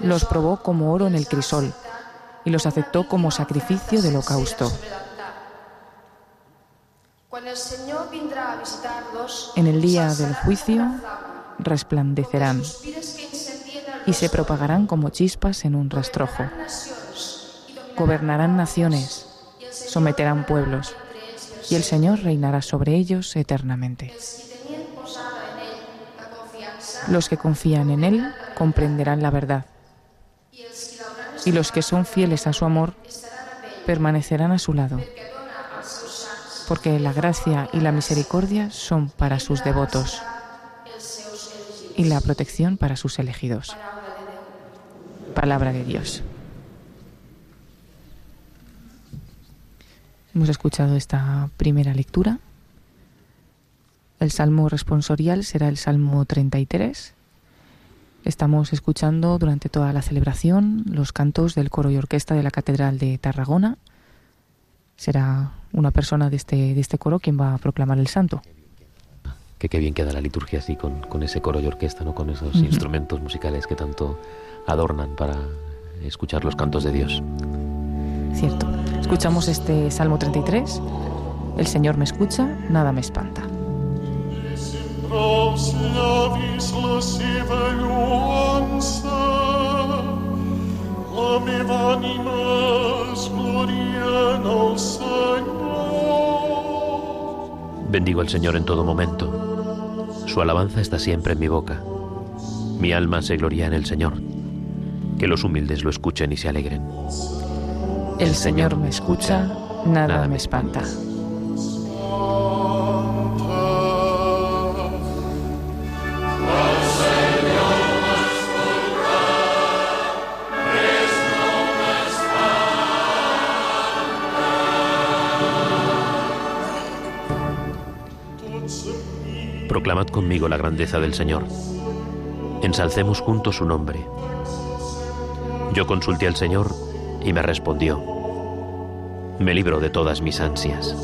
Los probó como oro en el crisol y los aceptó como sacrificio del holocausto. En el día del juicio resplandecerán y se propagarán como chispas en un rastrojo. Gobernarán naciones, someterán pueblos, y el Señor reinará sobre ellos eternamente. Los que confían en Él comprenderán la verdad, y los que son fieles a su amor permanecerán a su lado porque la gracia y la misericordia son para sus devotos y la protección para sus elegidos. Palabra de Dios. Hemos escuchado esta primera lectura. El salmo responsorial será el salmo 33. Estamos escuchando durante toda la celebración los cantos del coro y orquesta de la Catedral de Tarragona. Será una persona de este, de este coro quien va a proclamar el santo. Que qué bien queda la liturgia así, con, con ese coro y orquesta, ¿no? con esos instrumentos musicales que tanto adornan para escuchar los cantos de Dios. Cierto. Escuchamos este Salmo 33. El Señor me escucha, nada me espanta. Bendigo al Señor en todo momento. Su alabanza está siempre en mi boca. Mi alma se gloria en el Señor. Que los humildes lo escuchen y se alegren. El Señor me escucha, nada, me espanta. Proclamad conmigo la grandeza del Señor. Ensalcemos juntos su nombre. Yo consulté al Señor y me respondió. Me libro de todas mis ansias.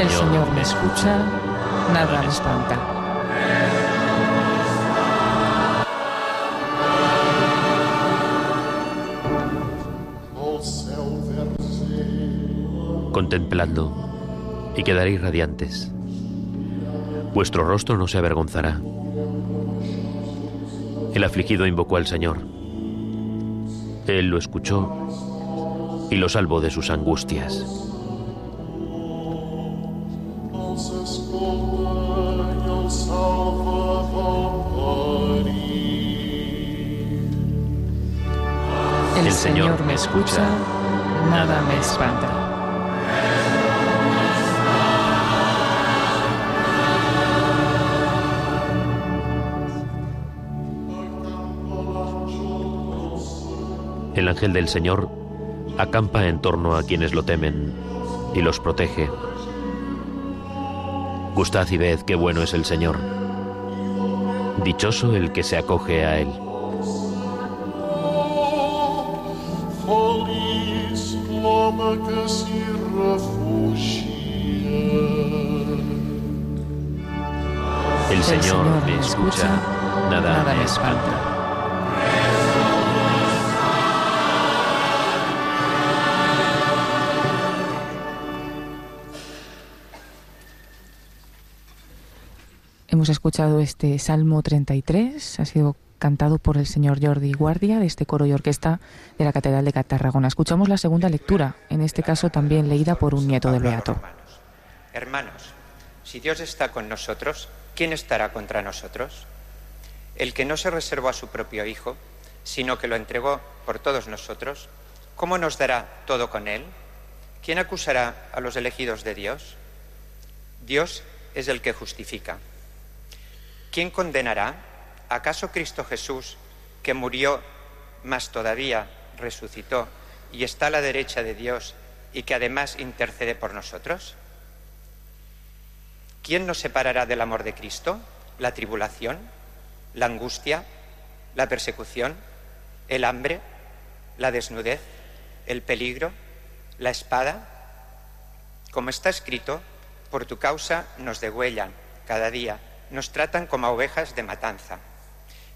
El Señor me escucha, nada me espanta. Contempladlo y quedaréis radiantes. Vuestro rostro no se avergonzará. El afligido invocó al Señor. Él lo escuchó y lo salvó de sus angustias. Ángel del Señor acampa en torno a quienes lo temen y los protege. Gustad y ved qué bueno es el Señor. Dichoso el que se acoge a él. El Señor me escucha, nada me espanta. Hemos escuchado este Salmo 33, ha sido cantado por el señor Jordi Guardia de este coro y orquesta de la Catedral de Tarragona. Escuchamos la segunda lectura, en este caso también leída por un nieto del Beato. Hermanos, si Dios está con nosotros, ¿quién estará contra nosotros? El que no se reservó a su propio Hijo, sino que lo entregó por todos nosotros, ¿cómo nos dará todo con él? ¿Quién acusará a los elegidos de Dios? Dios es el que justifica. ¿Quién condenará? ¿Acaso Cristo Jesús, que murió, más todavía resucitó y está a la derecha de Dios y que además intercede por nosotros? ¿Quién nos separará del amor de Cristo? ¿La tribulación? ¿La angustia? ¿La persecución? ¿El hambre? ¿La desnudez? ¿El peligro? ¿La espada? Como está escrito, por tu causa nos degüellan cada día, nos tratan como ovejas de matanza.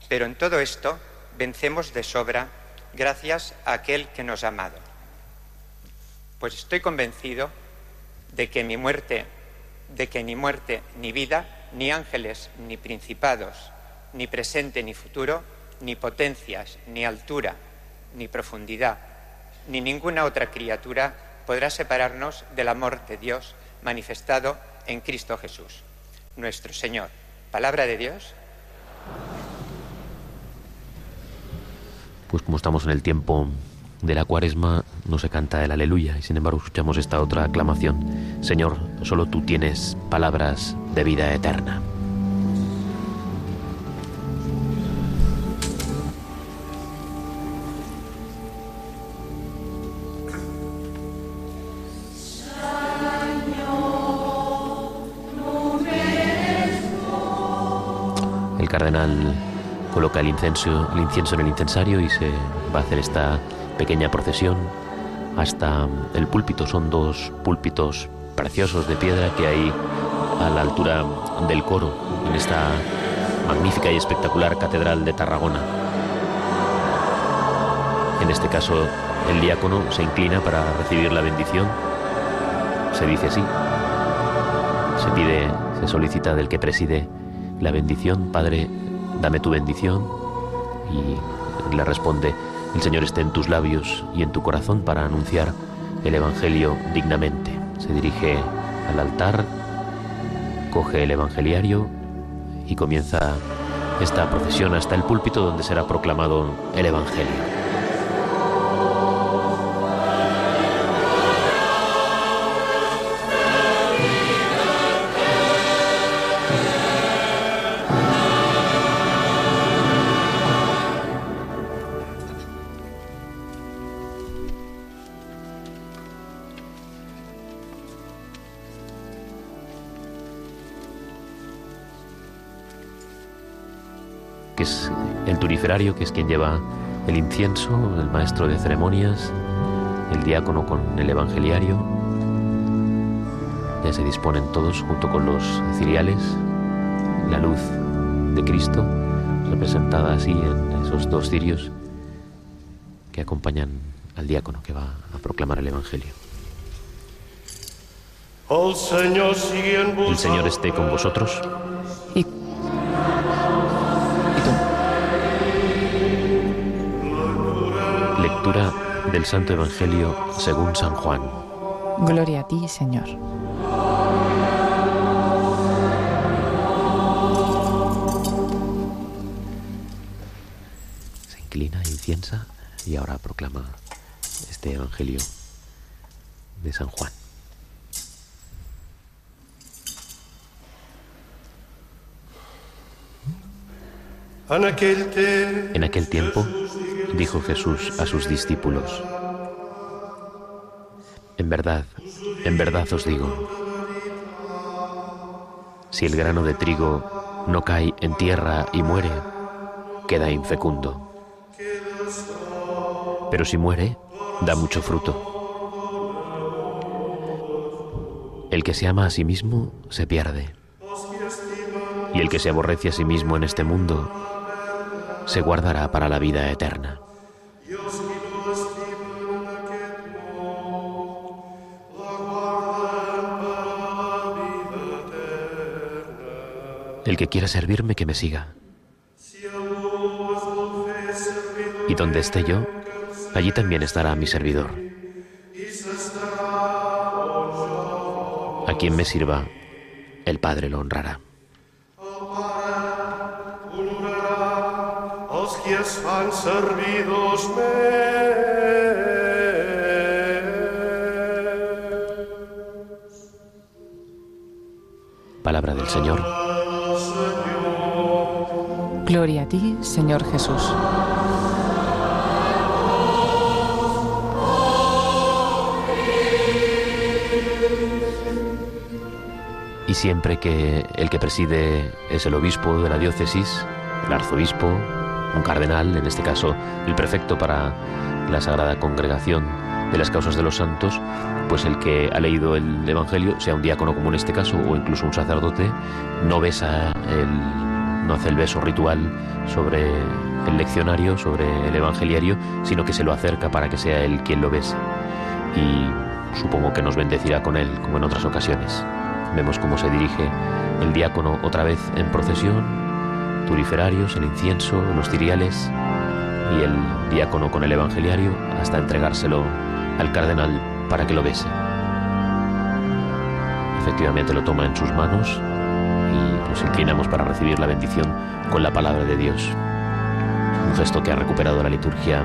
Pero en todo esto vencemos de sobra gracias a aquel que nos ha amado. Pues estoy convencido de que mi muerte, de que ni muerte ni vida, ni ángeles, ni principados, ni presente ni futuro, ni potencias, ni altura, ni profundidad, ni ninguna otra criatura podrá separarnos del amor de Dios manifestado en Cristo Jesús, nuestro Señor. Palabra de Dios. Pues como estamos en el tiempo de la cuaresma, no se canta el aleluya y sin embargo escuchamos esta otra aclamación. Señor, solo tú tienes palabras de vida eterna. Coloca el incienso, el incienso en el incensario y se va a hacer esta pequeña procesión hasta el púlpito. Son dos púlpitos preciosos de piedra que hay a la altura del coro en esta magnífica y espectacular catedral de Tarragona. En este caso, el diácono se inclina para recibir la bendición. Se dice así. Se pide, se solicita del que preside la bendición, Padre, dame tu bendición. Y le responde, el Señor esté en tus labios y en tu corazón para anunciar el Evangelio dignamente. Se dirige al altar, coge el Evangeliario y comienza esta procesión hasta el púlpito donde será proclamado el Evangelio. Que es quien lleva el incienso, el maestro de ceremonias, el diácono con el evangeliario. Ya se disponen todos junto con los ciriales, la luz de Cristo, representada así en esos dos cirios que acompañan al diácono que va a proclamar el Evangelio. El Señor esté con vosotros. Del Santo Evangelio según San Juan. Gloria a ti, Señor. Se inclina, inciensa y ahora proclama este Evangelio de San Juan. En aquel tiempo dijo Jesús a sus discípulos, en verdad, en verdad os digo, si el grano de trigo no cae en tierra y muere, queda infecundo. Pero si muere, da mucho fruto. El que se ama a sí mismo se pierde. Y el que se aborrece a sí mismo en este mundo se guardará para la vida eterna. El que quiera servirme, que me siga. Y donde esté yo, allí también estará mi servidor. A quien me sirva, el Padre lo honrará. Palabra del Señor. Gloria a ti, Señor Jesús. Y siempre que el que preside es el obispo de la diócesis, el arzobispo, un cardenal, en este caso el prefecto para la Sagrada Congregación de las Causas de los Santos, pues el que ha leído el Evangelio, sea un diácono como en este caso, o incluso un sacerdote, no besa el, no hace el beso ritual sobre el leccionario, sobre el evangeliario, sino que se lo acerca para que sea él quien lo bese. Y supongo que nos bendecirá con él, como en otras ocasiones. Vemos cómo se dirige el diácono otra vez en procesión, turiferarios, el incienso, los ciriales y el diácono con el evangeliario hasta entregárselo al cardenal para que lo bese. Efectivamente lo toma en sus manos y nos inclinamos para recibir la bendición con la palabra de Dios. Un gesto que ha recuperado la liturgia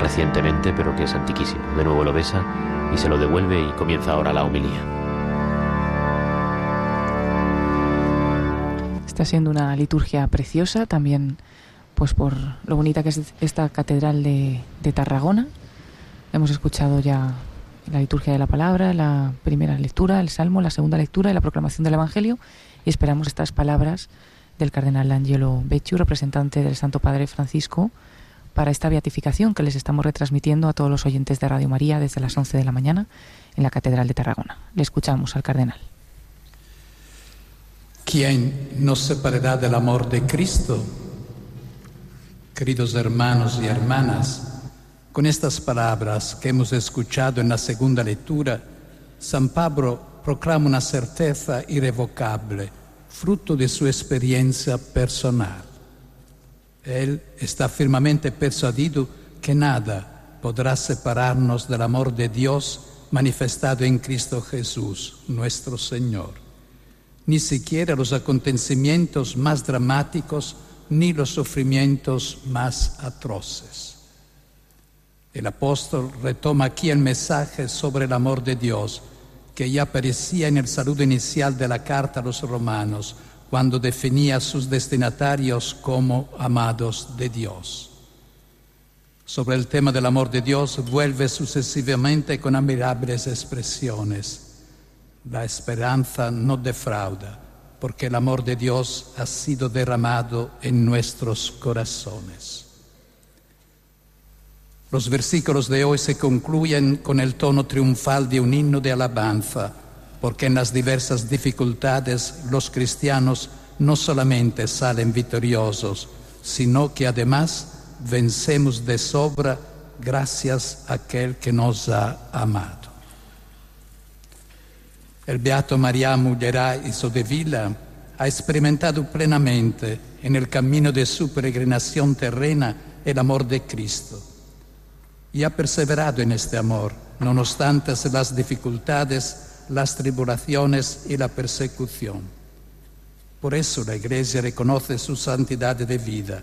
recientemente, pero que es antiquísimo. De nuevo lo besa y se lo devuelve y comienza ahora la homilía. Está siendo una liturgia preciosa, también pues por lo bonita que es esta catedral de, de Tarragona. Hemos escuchado ya la liturgia de la palabra, la primera lectura, el salmo, la segunda lectura y la proclamación del Evangelio y esperamos estas palabras del cardenal Angelo Becciu, representante del Santo Padre Francisco, para esta beatificación que les estamos retransmitiendo a todos los oyentes de Radio María desde las 11 de la mañana en la Catedral de Tarragona. Le escuchamos al cardenal. ¿Quién nos separará del amor de Cristo? Queridos hermanos y hermanas, con estas palabras que hemos escuchado en la segunda lectura, San Pablo proclama una certeza irrevocable, fruto de su experiencia personal. Él está firmemente persuadido que nada podrá separarnos del amor de Dios manifestado en Cristo Jesús, nuestro Señor ni siquiera los acontecimientos más dramáticos ni los sufrimientos más atroces. El apóstol retoma aquí el mensaje sobre el amor de Dios que ya aparecía en el saludo inicial de la carta a los romanos, cuando definía a sus destinatarios como amados de Dios. Sobre el tema del amor de Dios vuelve sucesivamente con admirables expresiones. La esperanza no defrauda, porque el amor de Dios ha sido derramado en nuestros corazones. Los versículos de hoy se concluyen con el tono triunfal de un himno de alabanza, porque en las diversas dificultades los cristianos no solamente salen victoriosos, sino que además vencemos de sobra gracias a aquel que nos ha amado. El beato Mariano Hizo de Villa ha experimentado plenamente en el camino de su peregrinación terrena el amor de Cristo y ha perseverado en este amor, no obstante las dificultades, las tribulaciones y la persecución. Por eso la Iglesia reconoce su santidad de vida.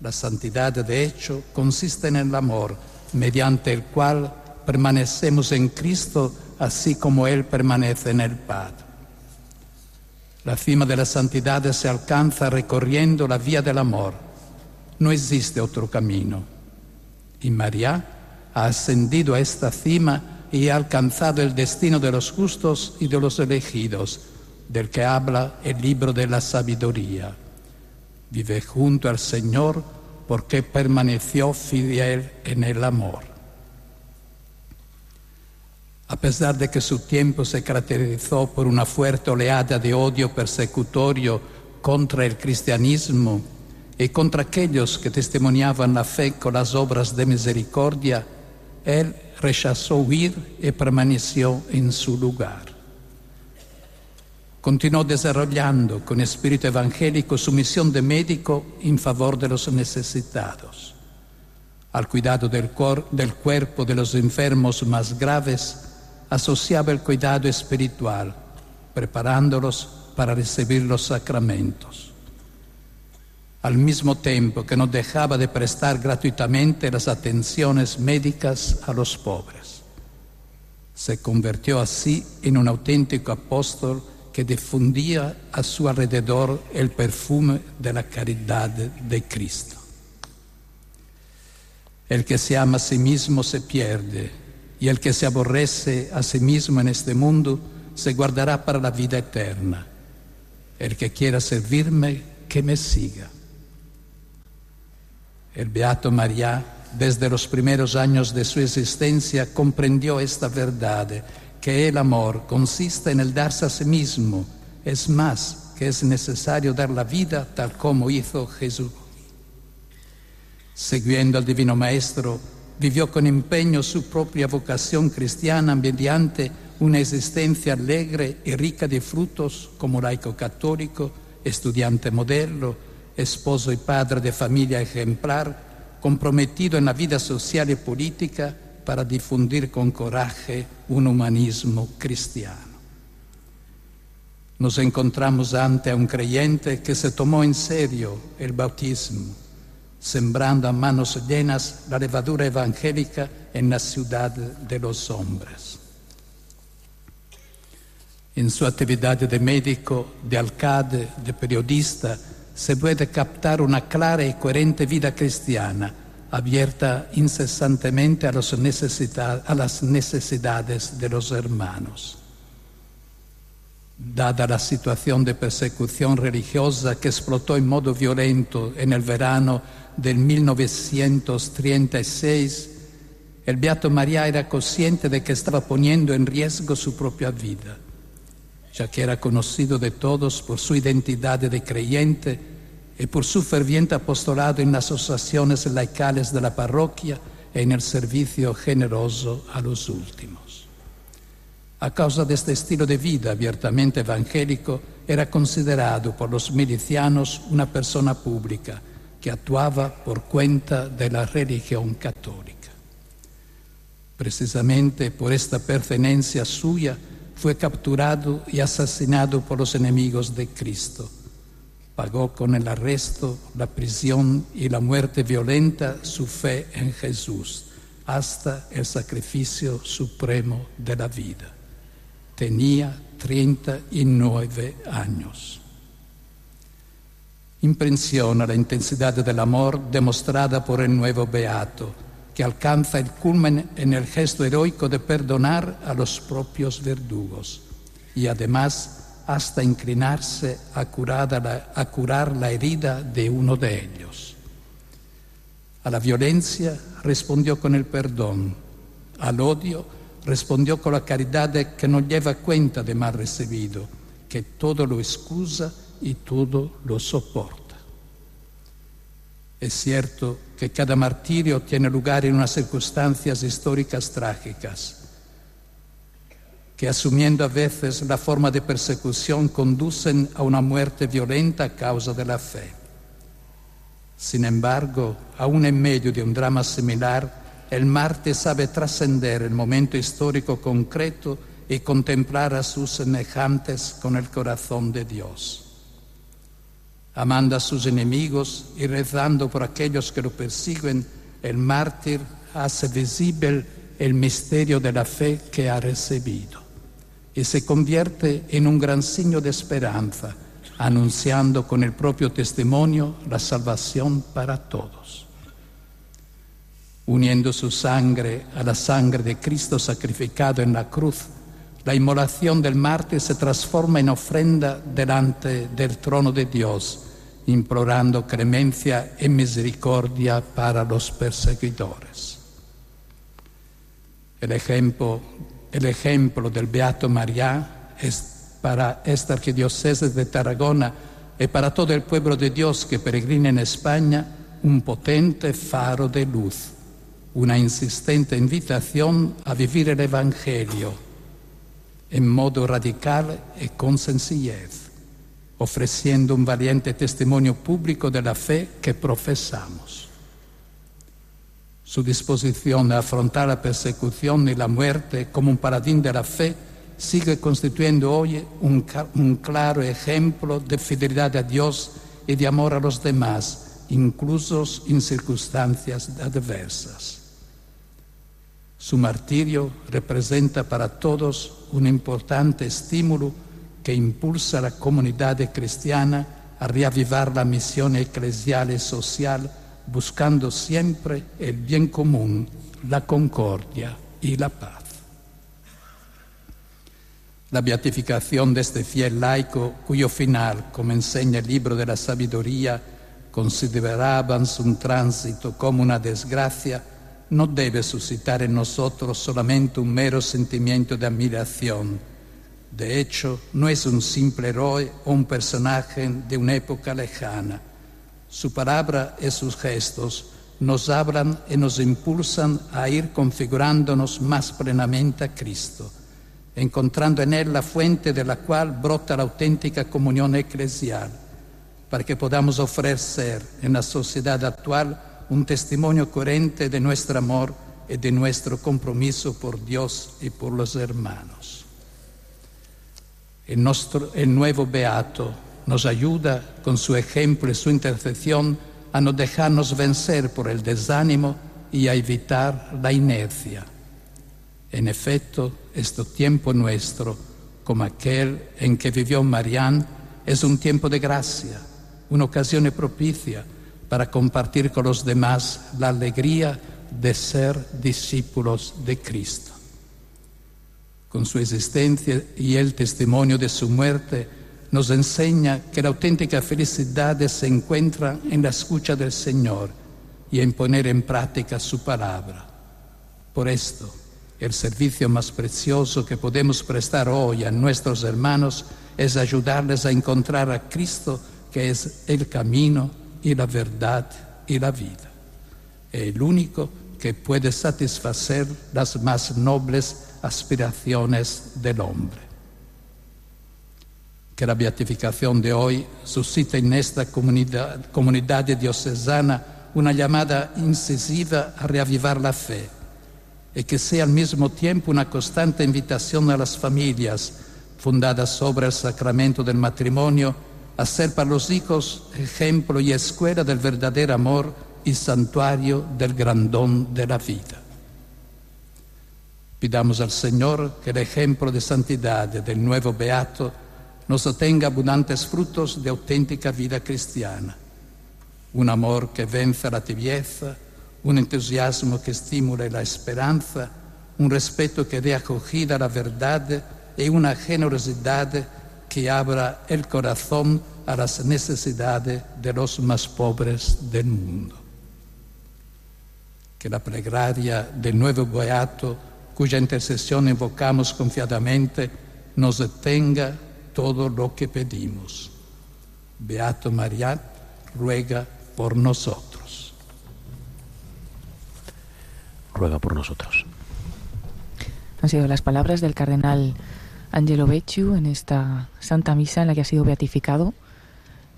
La santidad, de hecho, consiste en el amor, mediante el cual permanecemos en Cristo así como Él permanece en el Padre. La cima de la santidad se alcanza recorriendo la vía del amor. No existe otro camino. Y María ha ascendido a esta cima y ha alcanzado el destino de los justos y de los elegidos, del que habla el libro de la sabiduría. Vive junto al Señor porque permaneció fiel en el amor. A pesar de que su tiempo se caracterizó por una fuerte oleada de odio persecutorio contra el cristianismo y contra aquellos que testimoniaban la fe con las obras de misericordia, él rechazó huir y permaneció en su lugar. Continuó desarrollando con espíritu evangélico su misión de médico en favor de los necesitados. Al cuidado del, del cuerpo de los enfermos más graves, asociaba el cuidado espiritual, preparándolos para recibir los sacramentos. Al mismo tiempo que no dejaba de prestar gratuitamente las atenciones médicas a los pobres. Se convirtió así en un auténtico apóstol que difundía a su alrededor el perfume de la caridad de Cristo. El que se ama a sí mismo se pierde y el que se aborrece a sí mismo en este mundo se guardará para la vida eterna. El que quiera servirme, que me siga. El Beato María, desde los primeros años de su existencia, comprendió esta verdad que el amor consiste en el darse a sí mismo, es más, que es necesario dar la vida tal como hizo Jesús. Siguiendo al Divino Maestro, vivió con empeño su propia vocación cristiana mediante una existencia alegre y rica de frutos como laico católico, estudiante modelo, esposo y padre de familia ejemplar, comprometido en la vida social y política, para difundir con coraje un humanismo cristiano. Nos encontramos ante un creyente que se tomó en serio el bautismo, sembrando a manos llenas la levadura evangélica en la ciudad de los hombres. En su actividad de médico, de alcalde, de periodista, se puede captar una clara y coherente vida cristiana abierta incesantemente a, a las necesidades de los hermanos. Dada la situación de persecución religiosa que explotó en modo violento en el verano del 1936, el Beato María era consciente de que estaba poniendo en riesgo su propia vida, ya que era conocido de todos por su identidad de creyente y por su ferviente apostolado en las asociaciones laicales de la parroquia y en el servicio generoso a los últimos. A causa de este estilo de vida abiertamente evangélico, era considerado por los milicianos una persona pública que actuaba por cuenta de la religión católica. Precisamente por esta pertenencia suya fue capturado y asesinado por los enemigos de Cristo pagó con el arresto, la prisión y la muerte violenta su fe en Jesús hasta el sacrificio supremo de la vida. Tenía 39 años. Impresiona la intensidad del amor demostrada por el nuevo Beato, que alcanza el culmen en el gesto heroico de perdonar a los propios verdugos y además hasta inclinarse a curar la, herida de uno de ellos. A la violencia respondió con el perdón, al odio respondió con la caridad que no lleva cuenta de mal recibido, que todo lo excusa y todo lo soporta. Es cierto que cada martirio tiene lugar en unas circunstancias históricas trágicas que asumiendo a veces la forma de persecución conducen a una muerte violenta a causa de la fe. Sin embargo, aún en medio de un drama similar, el Marte sabe trascender el momento histórico concreto y contemplar a sus semejantes con el corazón de Dios. Amando a sus enemigos y rezando por aquellos que lo persiguen, el mártir hace visible el misterio de la fe que ha recibido y se convierte en un gran signo de esperanza, anunciando con el propio testimonio la salvación para todos. Uniendo su sangre a la sangre de Cristo sacrificado en la cruz, la inmolación del mártir se transforma en ofrenda delante del trono de Dios, implorando clemencia y misericordia para los perseguidores. El ejemplo el ejemplo del Beato María es para esta arquidiócesis de Tarragona y para todo el pueblo de Dios que peregrina en España un potente faro de luz, una insistente invitación a vivir el Evangelio en modo radical y con sencillez, ofreciendo un valiente testimonio público de la fe que profesamos. Su disposición a afrontar la persecución y la muerte como un paradigma de la fe sigue constituyendo hoy un, un claro ejemplo de fidelidad a Dios y de amor a los demás, incluso en circunstancias adversas. Su martirio representa para todos un importante estímulo que impulsa a la comunidad cristiana a reavivar la misión eclesial y social, buscando siempre el bien común, la concordia y la paz. La beatificación de este fiel laico, cuyo final, como enseña el libro de la sabiduría, consideraban su tránsito como una desgracia, no debe suscitar en nosotros solamente un mero sentimiento de admiración. De hecho, no es un simple héroe o un personaje de una época lejana. Su palabra y sus gestos nos hablan y nos impulsan a ir configurándonos más plenamente a Cristo, encontrando en Él la fuente de la cual brota la auténtica comunión eclesial, para que podamos ofrecer en la sociedad actual un testimonio coherente de nuestro amor y de nuestro compromiso por Dios y por los hermanos. El, nuestro, el nuevo Beato nos ayuda con su ejemplo y su intercesión a no dejarnos vencer por el desánimo y a evitar la inercia. En efecto, este tiempo nuestro, como aquel en que vivió Marián, es un tiempo de gracia, una ocasión propicia para compartir con los demás la alegría de ser discípulos de Cristo. Con su existencia y el testimonio de su muerte, nos enseña que la auténtica felicidad se encuentra en la escucha del Señor y en poner en práctica su palabra. Por esto, el servicio más precioso que podemos prestar hoy a nuestros hermanos es ayudarles a encontrar a Cristo, que es el camino, y la verdad y la vida. El único que puede satisfacer las más nobles aspiraciones del hombre. Que la beatificación de hoy suscite en esta comunidad, comunidad diocesana una llamada incisiva a reavivar la fe y que sea al mismo tiempo una constante invitación a las familias fundadas sobre el sacramento del matrimonio a ser para los hijos ejemplo y escuela del verdadero amor y santuario del gran don de la vida. Pidamos al Señor que el ejemplo de santidad del nuevo Beato nos tenga abundantes frutos de auténtica vida cristiana, un amor que vence la tibieza, un entusiasmo que estimule la esperanza, un respeto que dé acogida a la verdad y una generosidad que abra el corazón a las necesidades de los más pobres del mundo. Que la plegaria del nuevo Beato, cuya intercesión invocamos confiadamente, nos detenga todo lo que pedimos. Beato María, ruega por nosotros. Ruega por nosotros. Han sido las palabras del cardenal Angelo Becciu en esta Santa Misa en la que ha sido beatificado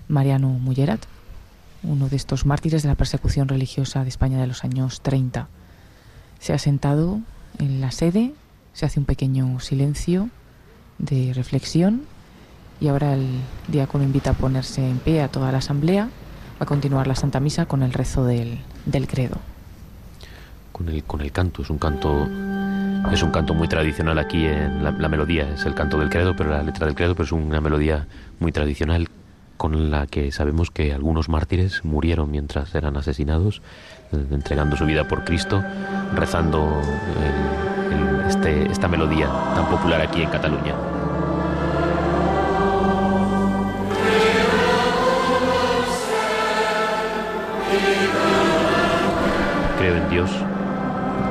Mariano Mullerat, uno de estos mártires de la persecución religiosa de España de los años 30. Se ha sentado en la sede, se hace un pequeño silencio de reflexión y ahora el diácono invita a ponerse en pie a toda la asamblea a continuar la Santa Misa con el rezo del, del credo. Con el, con el canto, es un canto es un canto muy tradicional aquí en la, melodía, es el canto del credo, pero la letra del credo, pero es una melodía muy tradicional con la que sabemos que algunos mártires murieron mientras eran asesinados, eh, entregando su vida por Cristo, rezando este, esta melodía tan popular aquí en Cataluña. Creo en Dios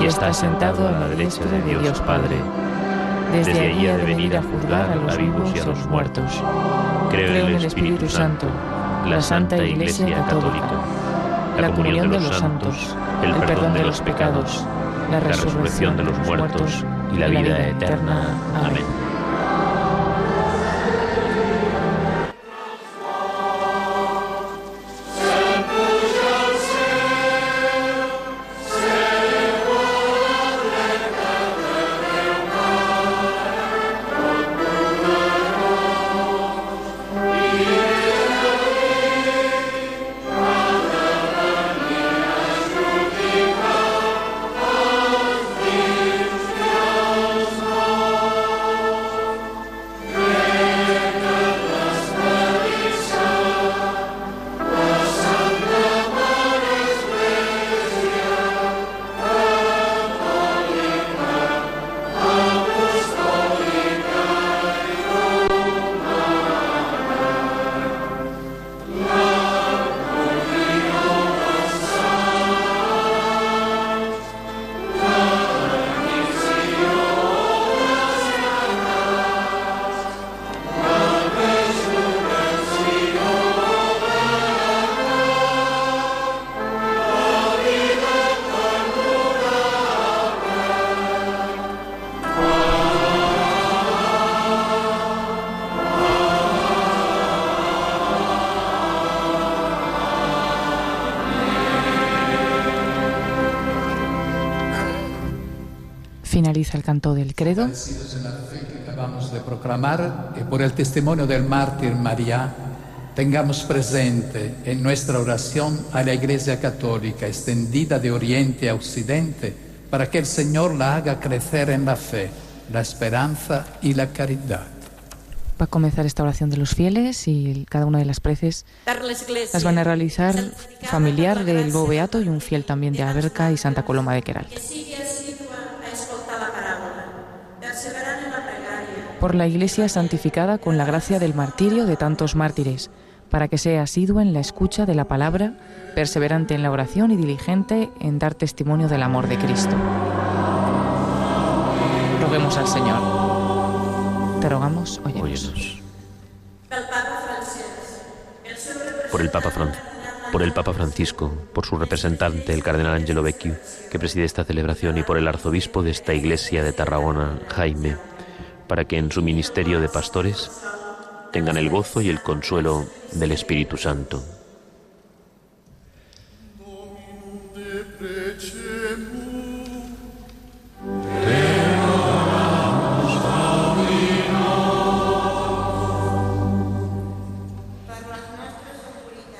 y está sentado a la derecha de Dios Padre. Desde allí ha de venir a juzgar a los vivos y a los muertos. Creo en el Espíritu Santo, la Santa Iglesia Católica, la comunión de los santos, el perdón de los pecados, la resurrección de los muertos y la vida eterna. Amén. El canto del credo. Acabamos de proclamar y por el testimonio del mártir María tengamos presente en nuestra oración a la Iglesia Católica extendida de Oriente a Occidente para que el Señor la haga crecer en la fe, la esperanza y la caridad. Va a comenzar esta oración de los fieles y cada una de las preces las van a realizar familiar del Bobeato y un fiel también de Aberca y Santa Coloma de Queral. Por la Iglesia santificada con la gracia del martirio de tantos mártires, para que sea asiduo en la escucha de la palabra, perseverante en la oración y diligente en dar testimonio del amor de Cristo. Roguemos al Señor. Te rogamos, óyenos. Por el Papa por el Papa Francisco, por su representante, el cardenal Angelo Vecchio, que preside esta celebración, y por el arzobispo de esta iglesia de Tarragona, Jaime, para que en su ministerio de pastores tengan el gozo y el consuelo del Espíritu Santo.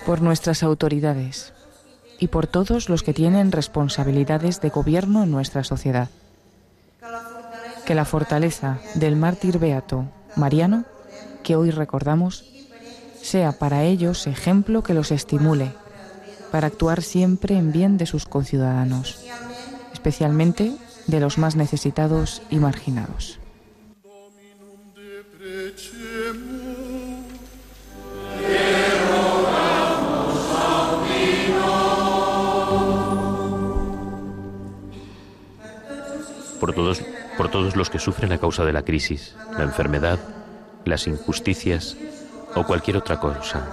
Por nuestras autoridades y por todos los que tienen responsabilidades de gobierno en nuestra sociedad que la fortaleza del mártir beato Mariano, que hoy recordamos, sea para ellos ejemplo que los estimule para actuar siempre en bien de sus conciudadanos, especialmente de los más necesitados y marginados. Por todos por todos los que sufren a causa de la crisis, la enfermedad, las injusticias o cualquier otra cosa,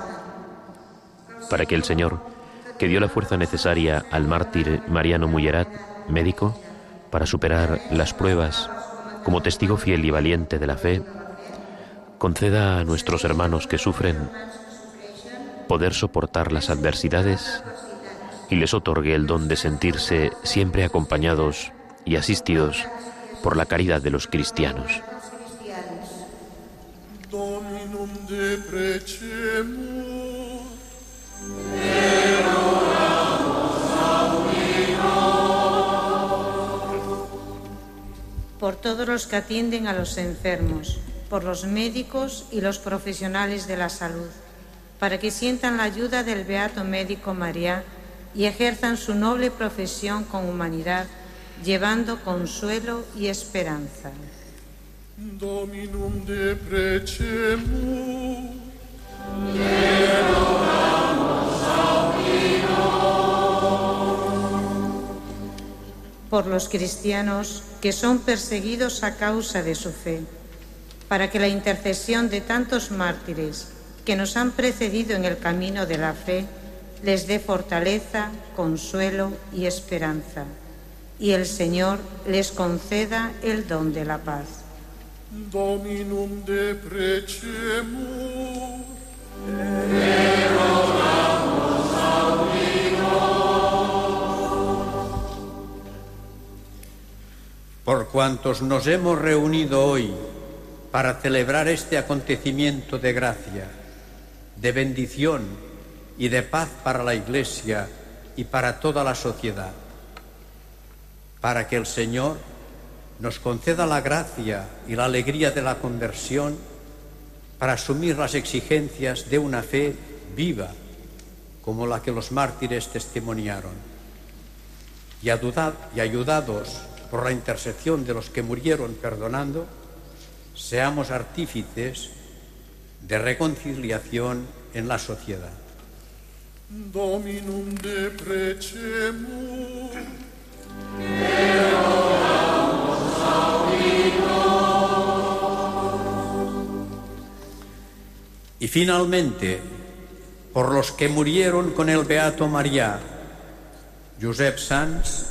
para que el Señor, que dio la fuerza necesaria al mártir Mariano Mullerat, médico, para superar las pruebas como testigo fiel y valiente de la fe, conceda a nuestros hermanos que sufren poder soportar las adversidades y les otorgue el don de sentirse siempre acompañados y asistidos por la caridad de los cristianos. Por todos los que atienden a los enfermos, por los médicos y los profesionales de la salud, para que sientan la ayuda del Beato Médico María y ejerzan su noble profesión con humanidad llevando consuelo y esperanza. Dominum de por los cristianos que son perseguidos a causa de su fe, para que la intercesión de tantos mártires que nos han precedido en el camino de la fe les dé fortaleza, consuelo y esperanza, y el Señor les conceda el don de la paz. Dominum de por cuantos nos hemos reunido hoy para celebrar este acontecimiento de gracia, de bendición y de paz para la Iglesia y para toda la sociedad, para que el Señor nos conceda la gracia y la alegría de la conversión para asumir las exigencias de una fe viva como la que los mártires testimoniaron. Y, ayudados por la intercesión de los que murieron perdonando, seamos artífices de reconciliación en la sociedad. Dominum de Y finalmente, por los que murieron con el Beato María, Josep Sanz,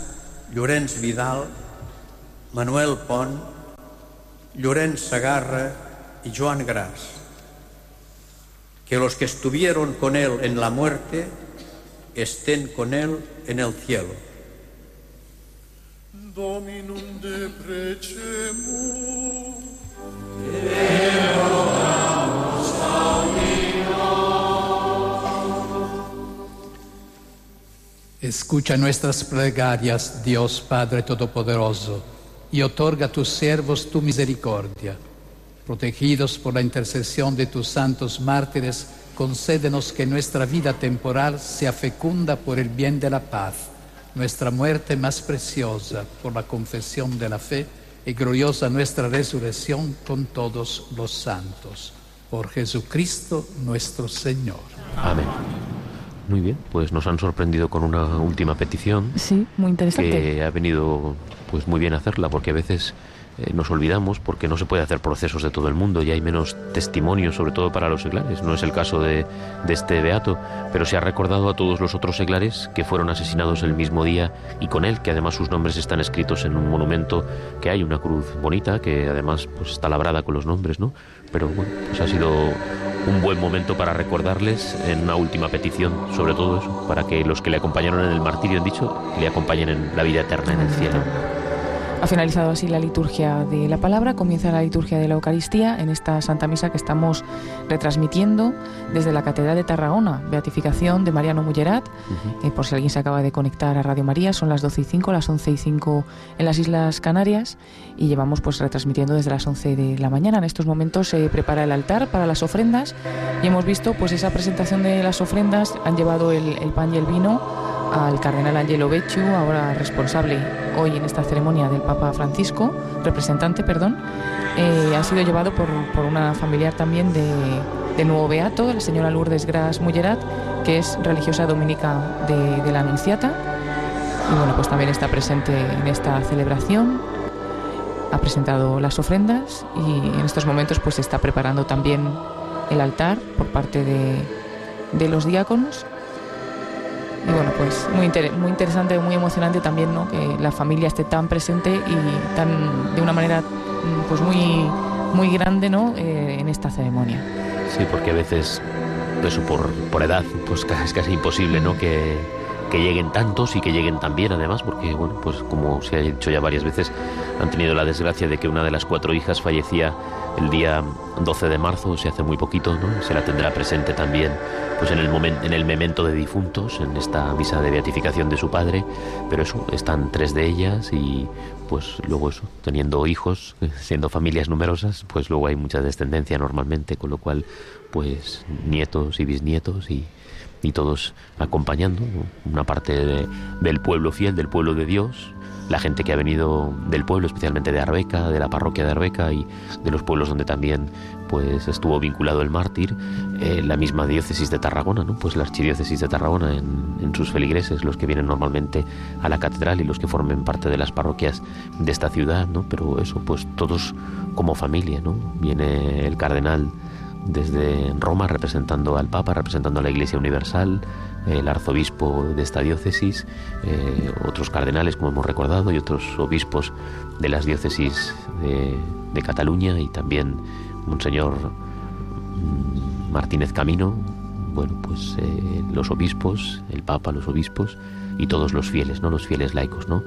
Llorenç Vidal, Manuel Pont, Llorenç Sagarra y Joan Gras, que los que estuvieron con él en la muerte estén con él en el cielo. Dominum Escucha nuestras plegarias, Dios Padre Todopoderoso, y otorga a tus siervos tu misericordia. Protegidos por la intercesión de tus santos mártires, concédenos que nuestra vida temporal sea fecunda por el bien de la paz, nuestra muerte más preciosa por la confesión de la fe y gloriosa nuestra resurrección con todos los santos. Por Jesucristo nuestro Señor. Amén. Muy bien, pues nos han sorprendido con una última petición. Sí, muy interesante. Que ha venido pues muy bien hacerla, porque a veces eh, nos olvidamos, porque no se puede hacer procesos de todo el mundo y hay menos testimonios, sobre todo para los seglares. No es el caso de, de este beato, pero se ha recordado a todos los otros seglares que fueron asesinados el mismo día y con él, que además sus nombres están escritos en un monumento que hay, una cruz bonita, que además pues está labrada con los nombres, ¿no? Pero bueno, pues ha sido un buen momento para recordarles en una última petición, sobre todo eso, para que los que le acompañaron en el martirio, han dicho, le acompañen en la vida eterna en el cielo. Ha finalizado así la liturgia de la palabra, comienza la liturgia de la Eucaristía en esta Santa Misa que estamos retransmitiendo desde la Catedral de Tarragona, beatificación de Mariano Mullerat, eh, por si alguien se acaba de conectar a Radio María, son las 12 y 5, las 11 y 5 en las Islas Canarias. Y llevamos pues retransmitiendo desde las 11 de la mañana. En estos momentos se prepara el altar para las ofrendas. Y hemos visto pues esa presentación de las ofrendas, han llevado el, el pan y el vino al cardenal Angelo Becciu, ahora responsable hoy en esta ceremonia del Papa Francisco, representante, perdón, eh, ha sido llevado por, por, una familiar también de, de, nuevo beato, la señora Lourdes Gras Mullerat, que es religiosa dominica de, de la Anunciata. Y bueno, pues también está presente en esta celebración, ha presentado las ofrendas y en estos momentos pues se está preparando también el altar por parte de, de los diáconos y bueno, pues muy, muy interesante, muy emocionante también, ¿no? Que la familia esté tan presente y tan de una manera mm, pues muy, muy grande, ¿no? Eh, en esta ceremonia. Sí, porque a veces, eso por, por edad, pues es casi imposible, ¿no? Que, que lleguen tantos y que lleguen también además, porque bueno, pues como se ha dicho ya varias veces, han tenido la desgracia de que una de las cuatro hijas fallecía el día 12 de marzo, se hace muy poquito, ¿no? Se la tendrá presente también pues en el momento en el memento de difuntos, en esta misa de beatificación de su padre, pero eso, están tres de ellas y pues luego eso, teniendo hijos, siendo familias numerosas, pues luego hay mucha descendencia normalmente, con lo cual pues nietos y bisnietos y y todos acompañando una parte del pueblo fiel, del pueblo de Dios, la gente que ha venido del pueblo, especialmente de Arbeca, de la parroquia de Arbeca y de los pueblos donde también pues estuvo vinculado el mártir, eh, la misma diócesis de Tarragona, ¿no? pues la archidiócesis de Tarragona en, en, sus feligreses, los que vienen normalmente a la catedral y los que formen parte de las parroquias de esta ciudad, ¿no? pero eso, pues todos como familia, ¿no? viene el cardenal desde Roma representando al Papa, representando a la Iglesia Universal, el arzobispo de esta diócesis, eh, otros cardenales, como hemos recordado, y otros obispos de las diócesis de, de Cataluña y también Monseñor mm, Martínez Camino, bueno, pues eh, los obispos, el Papa, los obispos y todos los fieles, ¿no? Los fieles laicos, ¿no?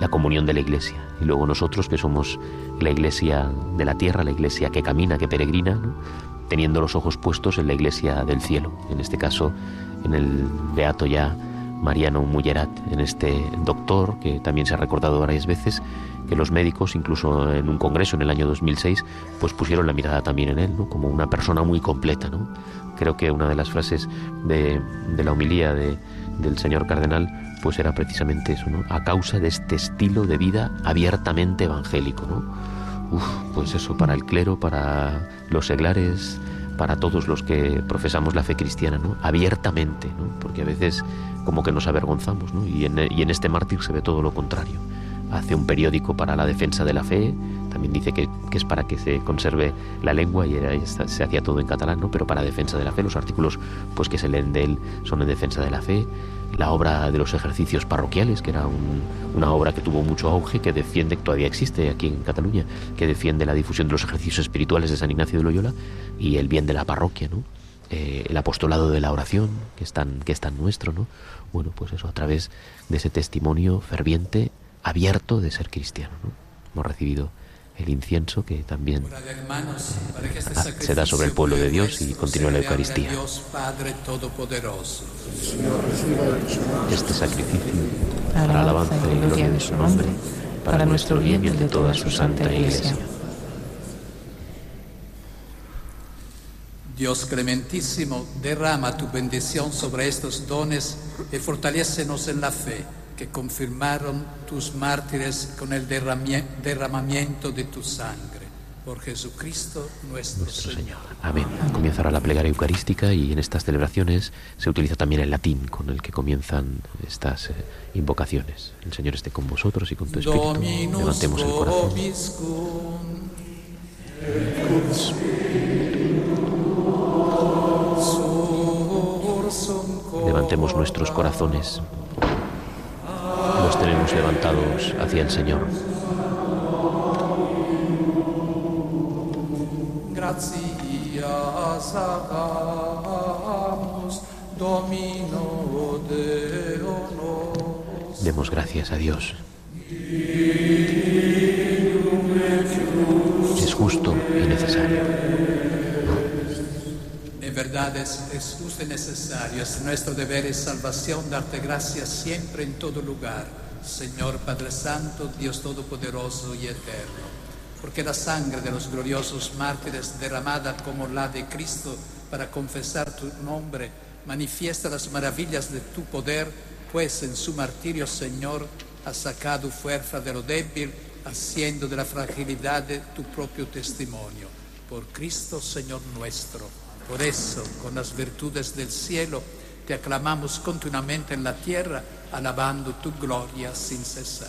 La comunión de la Iglesia. Y luego nosotros que somos la Iglesia de la tierra, la Iglesia que camina, que peregrina, teniendo los ojos puestos en la iglesia del cielo, en este caso en el beato ya Mariano Mullerat, en este doctor que también se ha recordado varias veces que los médicos, incluso en un congreso en el año 2006, pues pusieron la mirada también en él, ¿no? como una persona muy completa. ¿no? Creo que una de las frases de, de la homilía de, del señor cardenal pues era precisamente eso, ¿no? a causa de este estilo de vida abiertamente evangélico. ¿no? Uf, pues eso, para el clero, para los seglares, para todos los que profesamos la fe cristiana, ¿no? Abiertamente, ¿no? Porque a veces como que nos avergonzamos, ¿no? Y en, y en este mártir se ve todo lo contrario. Hace un periódico para la defensa de la fe, también dice que, que es para que se conserve la lengua y era, se hacía todo en catalán, ¿no? Pero para defensa de la fe, los artículos pues que se leen de él son en defensa de la fe la obra de los ejercicios parroquiales, que era un, una obra que tuvo mucho auge, que defiende, que todavía existe aquí en Cataluña, que defiende la difusión de los ejercicios espirituales de San Ignacio de Loyola y el bien de la parroquia, ¿no? Eh, el apostolado de la oración, que es, tan, que es nuestro, ¿no? Bueno, pues eso, a través de ese testimonio ferviente, abierto de ser cristiano, ¿no? Hemos recibido el incienso que también eh, se da sobre el pueblo de Dios y continúa la Eucaristía. Este sacrificio para alabanza y gloria de su nombre, para nuestro bien y el de toda su santa Iglesia. Dios clementísimo, derrama tu bendición sobre estos dones y fortalécenos en la fe que confirmaron tus mártires con el derramamiento de tu sangre. Por Jesucristo nuestro, nuestro Señor. Señor. Amén. Comenzará la plegaria eucarística y en estas celebraciones se utiliza también el latín con el que comienzan estas eh, invocaciones. El Señor esté con vosotros y con tu espíritu. Dominus Levantemos el corazón. Levantemos nuestros corazones. Los tenemos levantados hacia el Señor. Gratias agamus Domino nos. Demos gracias a Dios. Es justo y necesario. Verdad es, es justo y necesario, es nuestro deber y salvación darte gracias siempre en todo lugar, Señor Padre Santo, Dios Todopoderoso y Eterno, porque la sangre de los gloriosos mártires derramada como la de Cristo para confesar tu nombre manifiesta las maravillas de tu poder, pues en su martirio, Señor, has sacado fuerza de lo débil, haciendo de la fragilidad tu propio testimonio. Por Cristo, Señor nuestro. Por eso, con las virtudes del cielo, te aclamamos continuamente en la tierra, alabando tu gloria sin cesar.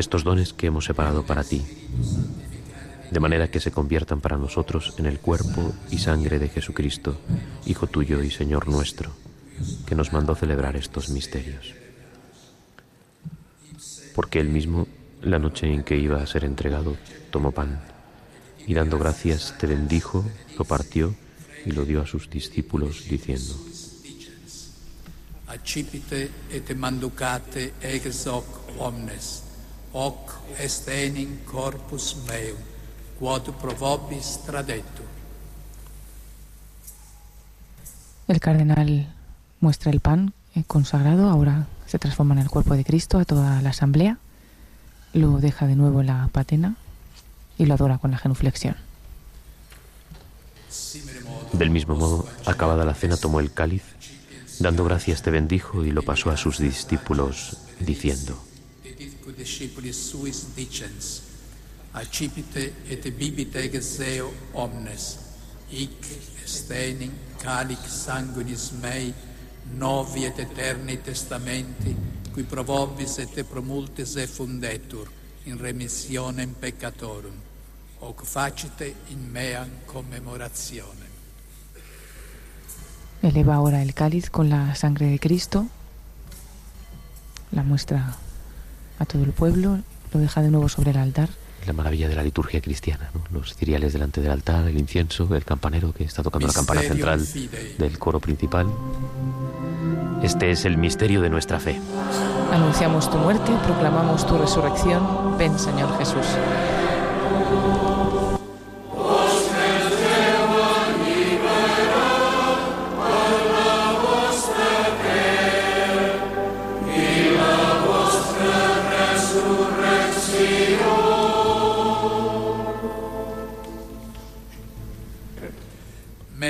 estos dones que hemos separado para ti, de manera que se conviertan para nosotros en el cuerpo y sangre de Jesucristo, Hijo tuyo y Señor nuestro, que nos mandó celebrar estos misterios. Porque él mismo, la noche en que iba a ser entregado, tomó pan y dando gracias te bendijo, lo partió y lo dio a sus discípulos diciendo, Accipite et manducate ex hoc omnes, hoc est enim corpus meum, quod pro vobis. El cardenal muestra el pan eh, consagrado, ahora se transforma en el cuerpo de Cristo a toda la asamblea, lo deja de nuevo en la patena y lo adora con la genuflexión. Del mismo modo, acabada la cena, tomó el cáliz, dando gracias te bendijo y lo pasó a sus discípulos, diciendo, Accipite et bibite ex eo omnes, hic est enim calic sanguinis mei, novi et eterni testamenti, qui pro vobis et pro multis effundetur, in remissionem peccatorum, hoc facite in meam commemorazione. Eleva ahora el cáliz con la sangre de Cristo, la muestra a todo el pueblo, lo deja de nuevo sobre el altar. La maravilla de la liturgia cristiana, ¿no? los ciriales delante del altar, el incienso, el campanero que está tocando la campana central del coro principal. Este es el misterio de nuestra fe. Anunciamos tu muerte, proclamamos tu resurrección. Ven, Señor Jesús.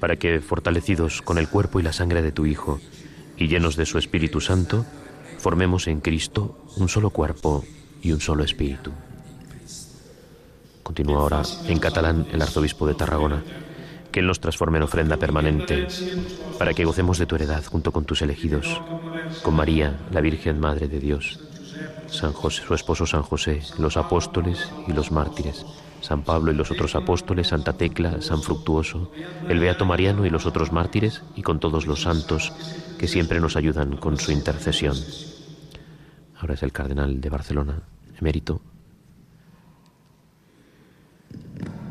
para que, fortalecidos con el cuerpo y la sangre de tu Hijo y llenos de su Espíritu Santo, formemos en Cristo un solo cuerpo y un solo espíritu. Continúa ahora en catalán el arzobispo de Tarragona, que Él nos transforme en ofrenda permanente, para que gocemos de tu heredad junto con tus elegidos, con María, la Virgen Madre de Dios, San José, su esposo San José, los apóstoles y los mártires San Pablo y los otros apóstoles, Santa Tecla, San Fructuoso, el Beato Mariano y los otros mártires, y con todos los santos que siempre nos ayudan con su intercesión. Ahora es el cardenal de Barcelona, emérito,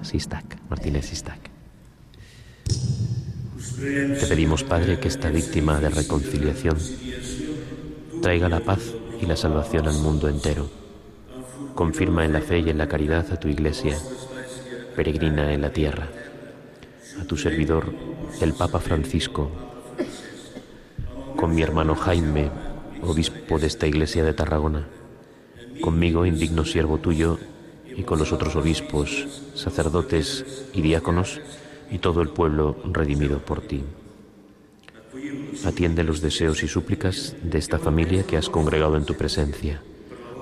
Sistac, Martínez Sistac. Te pedimos, Padre, que esta víctima de reconciliación traiga la paz y la salvación al mundo entero confirma en la fe y en la caridad a tu iglesia, peregrina en la tierra, a tu servidor, el Papa Francisco, con mi hermano Jaime, obispo de esta iglesia de Tarragona, conmigo, indigno siervo tuyo, y con los otros obispos, sacerdotes y diáconos, y todo el pueblo redimido por ti. Atiende los deseos y súplicas de esta familia que has congregado en tu presencia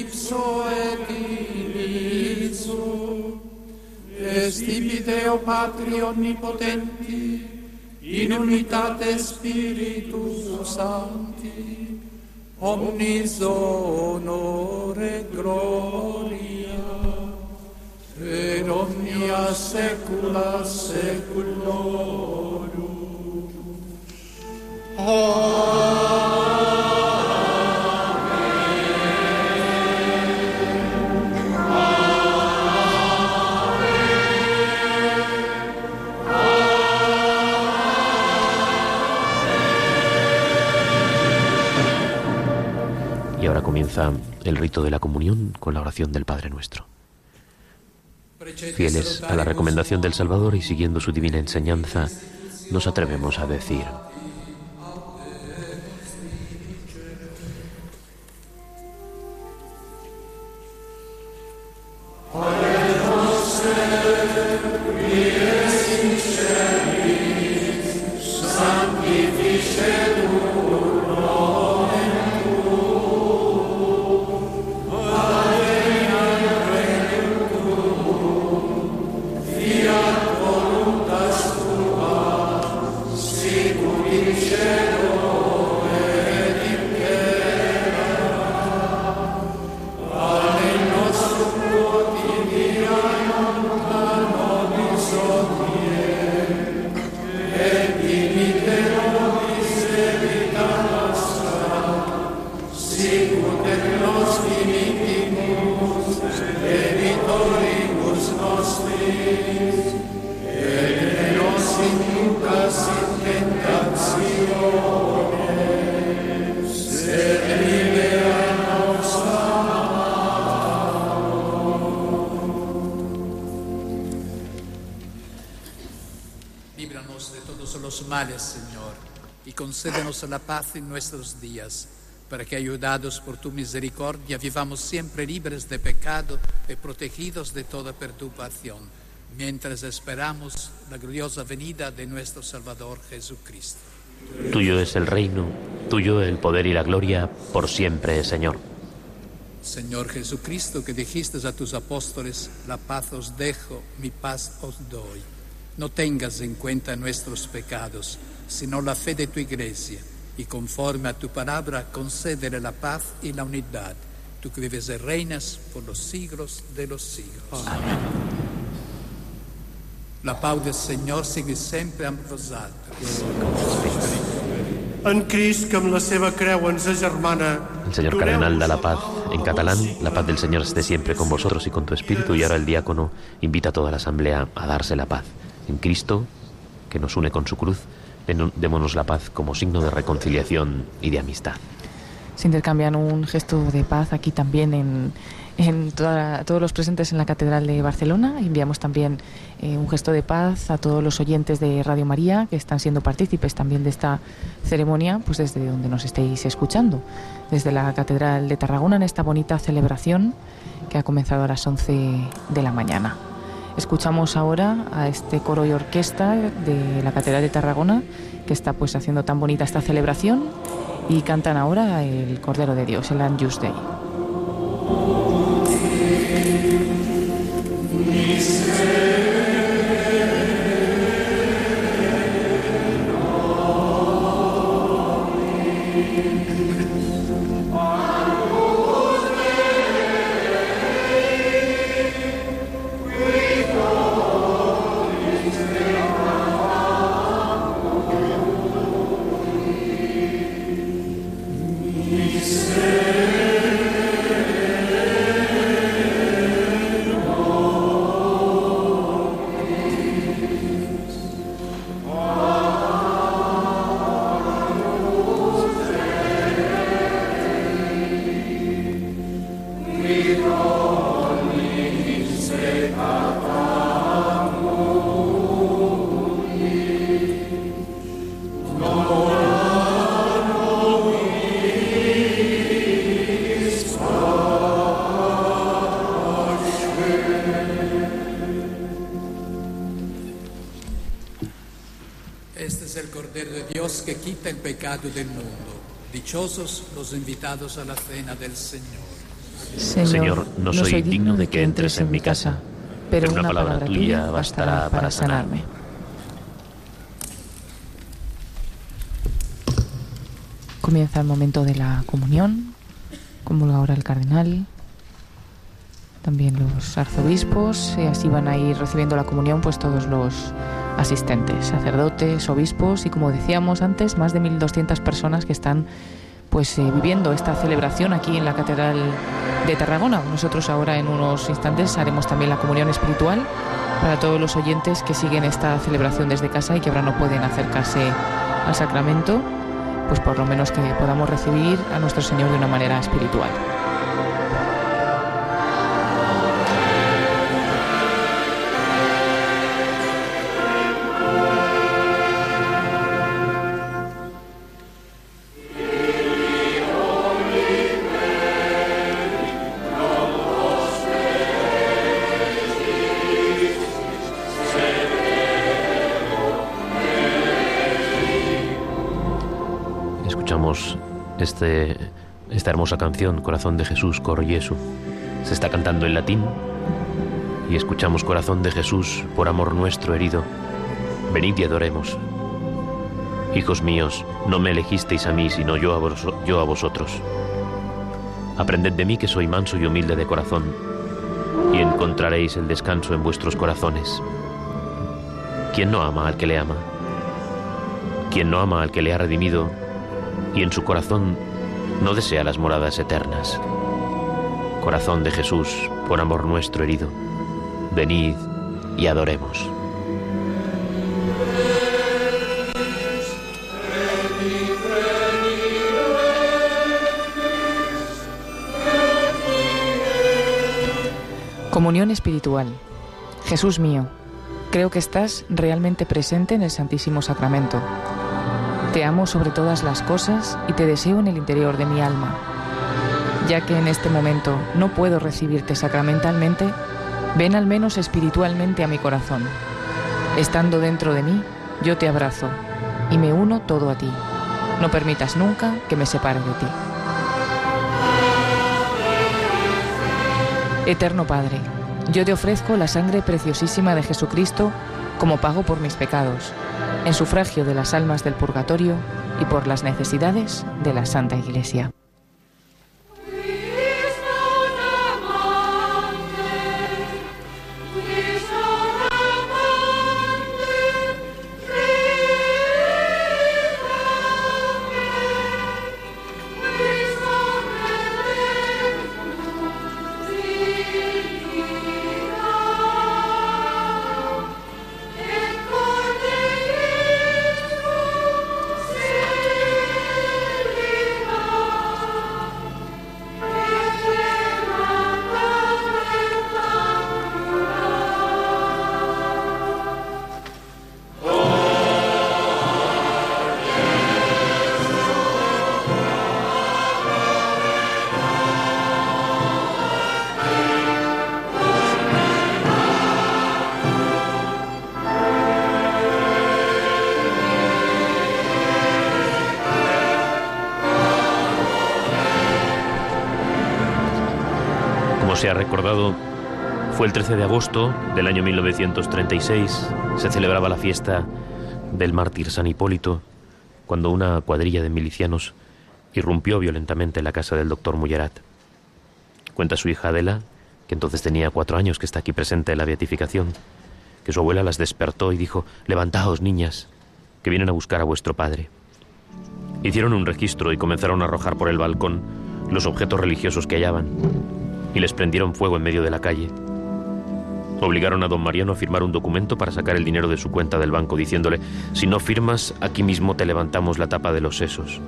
ipso et ipso. Est Deo Patri Omnipotenti in unitate Spiritus Sancti. Omnis honore gloria per omnia saecula saeculorum. Amen. Y ahora comienza el rito de la comunión con la oración del Padre Nuestro. Fieles a la recomendación del Salvador y siguiendo su divina enseñanza, nos atrevemos a decir, concédenos la paz en nuestros días, para que, ayudados por tu misericordia, vivamos siempre libres de pecado y protegidos de toda perturbación, mientras esperamos la gloriosa venida de nuestro Salvador Jesucristo. Tuyo es el reino, tuyo el poder y la gloria, por siempre, Señor. Señor Jesucristo, que dijiste a tus apóstoles, la paz os dejo, mi paz os doy. No tengas en cuenta nuestros pecados, sino la fe de tu iglesia, y conforme a tu palabra, concédele la paz y la unidad. Tú que vives y reinas por los siglos de los siglos. Amén. La paz del Señor sigui sempre amb vosaltres. En Crist, que amb la seva creu ens agermana, El señor cardenal da la paz en catalán. La paz del Señor esté siempre con vosotros y con tu espíritu. Y ahora el diácono invita a toda la asamblea a darse la paz. En Cristo, que nos une con su cruz, démonos la paz como signo de reconciliación y de amistad. Se intercambian un gesto de paz aquí también en, en toda- todos los presentes en la Catedral de Barcelona. Enviamos también eh, un gesto de paz a todos los oyentes de Radio María que están siendo partícipes también de esta ceremonia, pues desde donde nos estéis escuchando, desde la Catedral de Tarragona en esta bonita celebración que ha comenzado a las 11 de la mañana. Escuchamos ahora a este coro y orquesta de la Catedral de Tarragona que está pues haciendo tan bonita esta celebración y cantan ahora el Cordero de Dios, el Anjus. Este pecado del mundo. Dichosos los invitados a la cena del Señor. Señor, Señor no, soy no soy digno de que entres en mi casa, pero una palabra tuya bastará para sanarme. Comienza el momento de la comunión, comulga ahora el cardenal, también los arzobispos, y así van a ir recibiendo la comunión pues todos los asistentes, sacerdotes, obispos y como decíamos antes, más de 1.200 personas que están pues eh, viviendo esta celebración aquí en la Catedral de Tarragona. Nosotros ahora en unos instantes haremos también la comunión espiritual para todos los oyentes que siguen esta celebración desde casa y que ahora no pueden acercarse al sacramento, pues por lo menos que podamos recibir a nuestro Señor de una manera espiritual. Este, esta hermosa canción, Corazón de Jesús, Cor Jesu. Se está cantando en latín y escuchamos Corazón de Jesús, por amor nuestro herido. Venid y adoremos. Hijos míos, no me elegisteis a mí, sino yo a, yo a vosotros. Aprended de mí que soy manso y humilde de corazón, y encontraréis el descanso en vuestros corazones. ¿Quién no ama al que le ama? ¿Quién no ama al que le ha redimido y en su corazón no desea las moradas eternas. Corazón de Jesús, por amor nuestro herido, venid y adoremos. Comunión espiritual. Jesús mío, creo que estás realmente presente en el Santísimo Sacramento te amo sobre todas las cosas y te deseo en el interior de mi alma. Ya que en este momento no puedo recibirte sacramentalmente, ven al menos espiritualmente a mi corazón. Estando dentro de mí, yo te abrazo y me uno todo a ti. No permitas nunca que me separe de ti. Eterno Padre, yo te ofrezco la sangre preciosísima de Jesucristo como pago por mis pecados en sufragio de las almas del purgatorio y por las necesidades de la Santa Iglesia. El 13 de agosto del año 1936, se celebraba la fiesta del mártir San Hipólito, cuando una cuadrilla de milicianos irrumpió violentamente en la casa del doctor Mullerat. Cuenta su hija Adela, que entonces tenía cuatro años, que está aquí presente en la beatificación, que su abuela las despertó y dijo, levantaos, niñas, que vienen a buscar a vuestro padre. Hicieron un registro y comenzaron a arrojar por el balcón los objetos religiosos que hallaban y les prendieron fuego en medio de la calle. Obligaron a don Mariano a firmar un documento para sacar el dinero de su cuenta del banco, diciéndole, si no firmas, aquí mismo te levantamos la tapa de los sesos.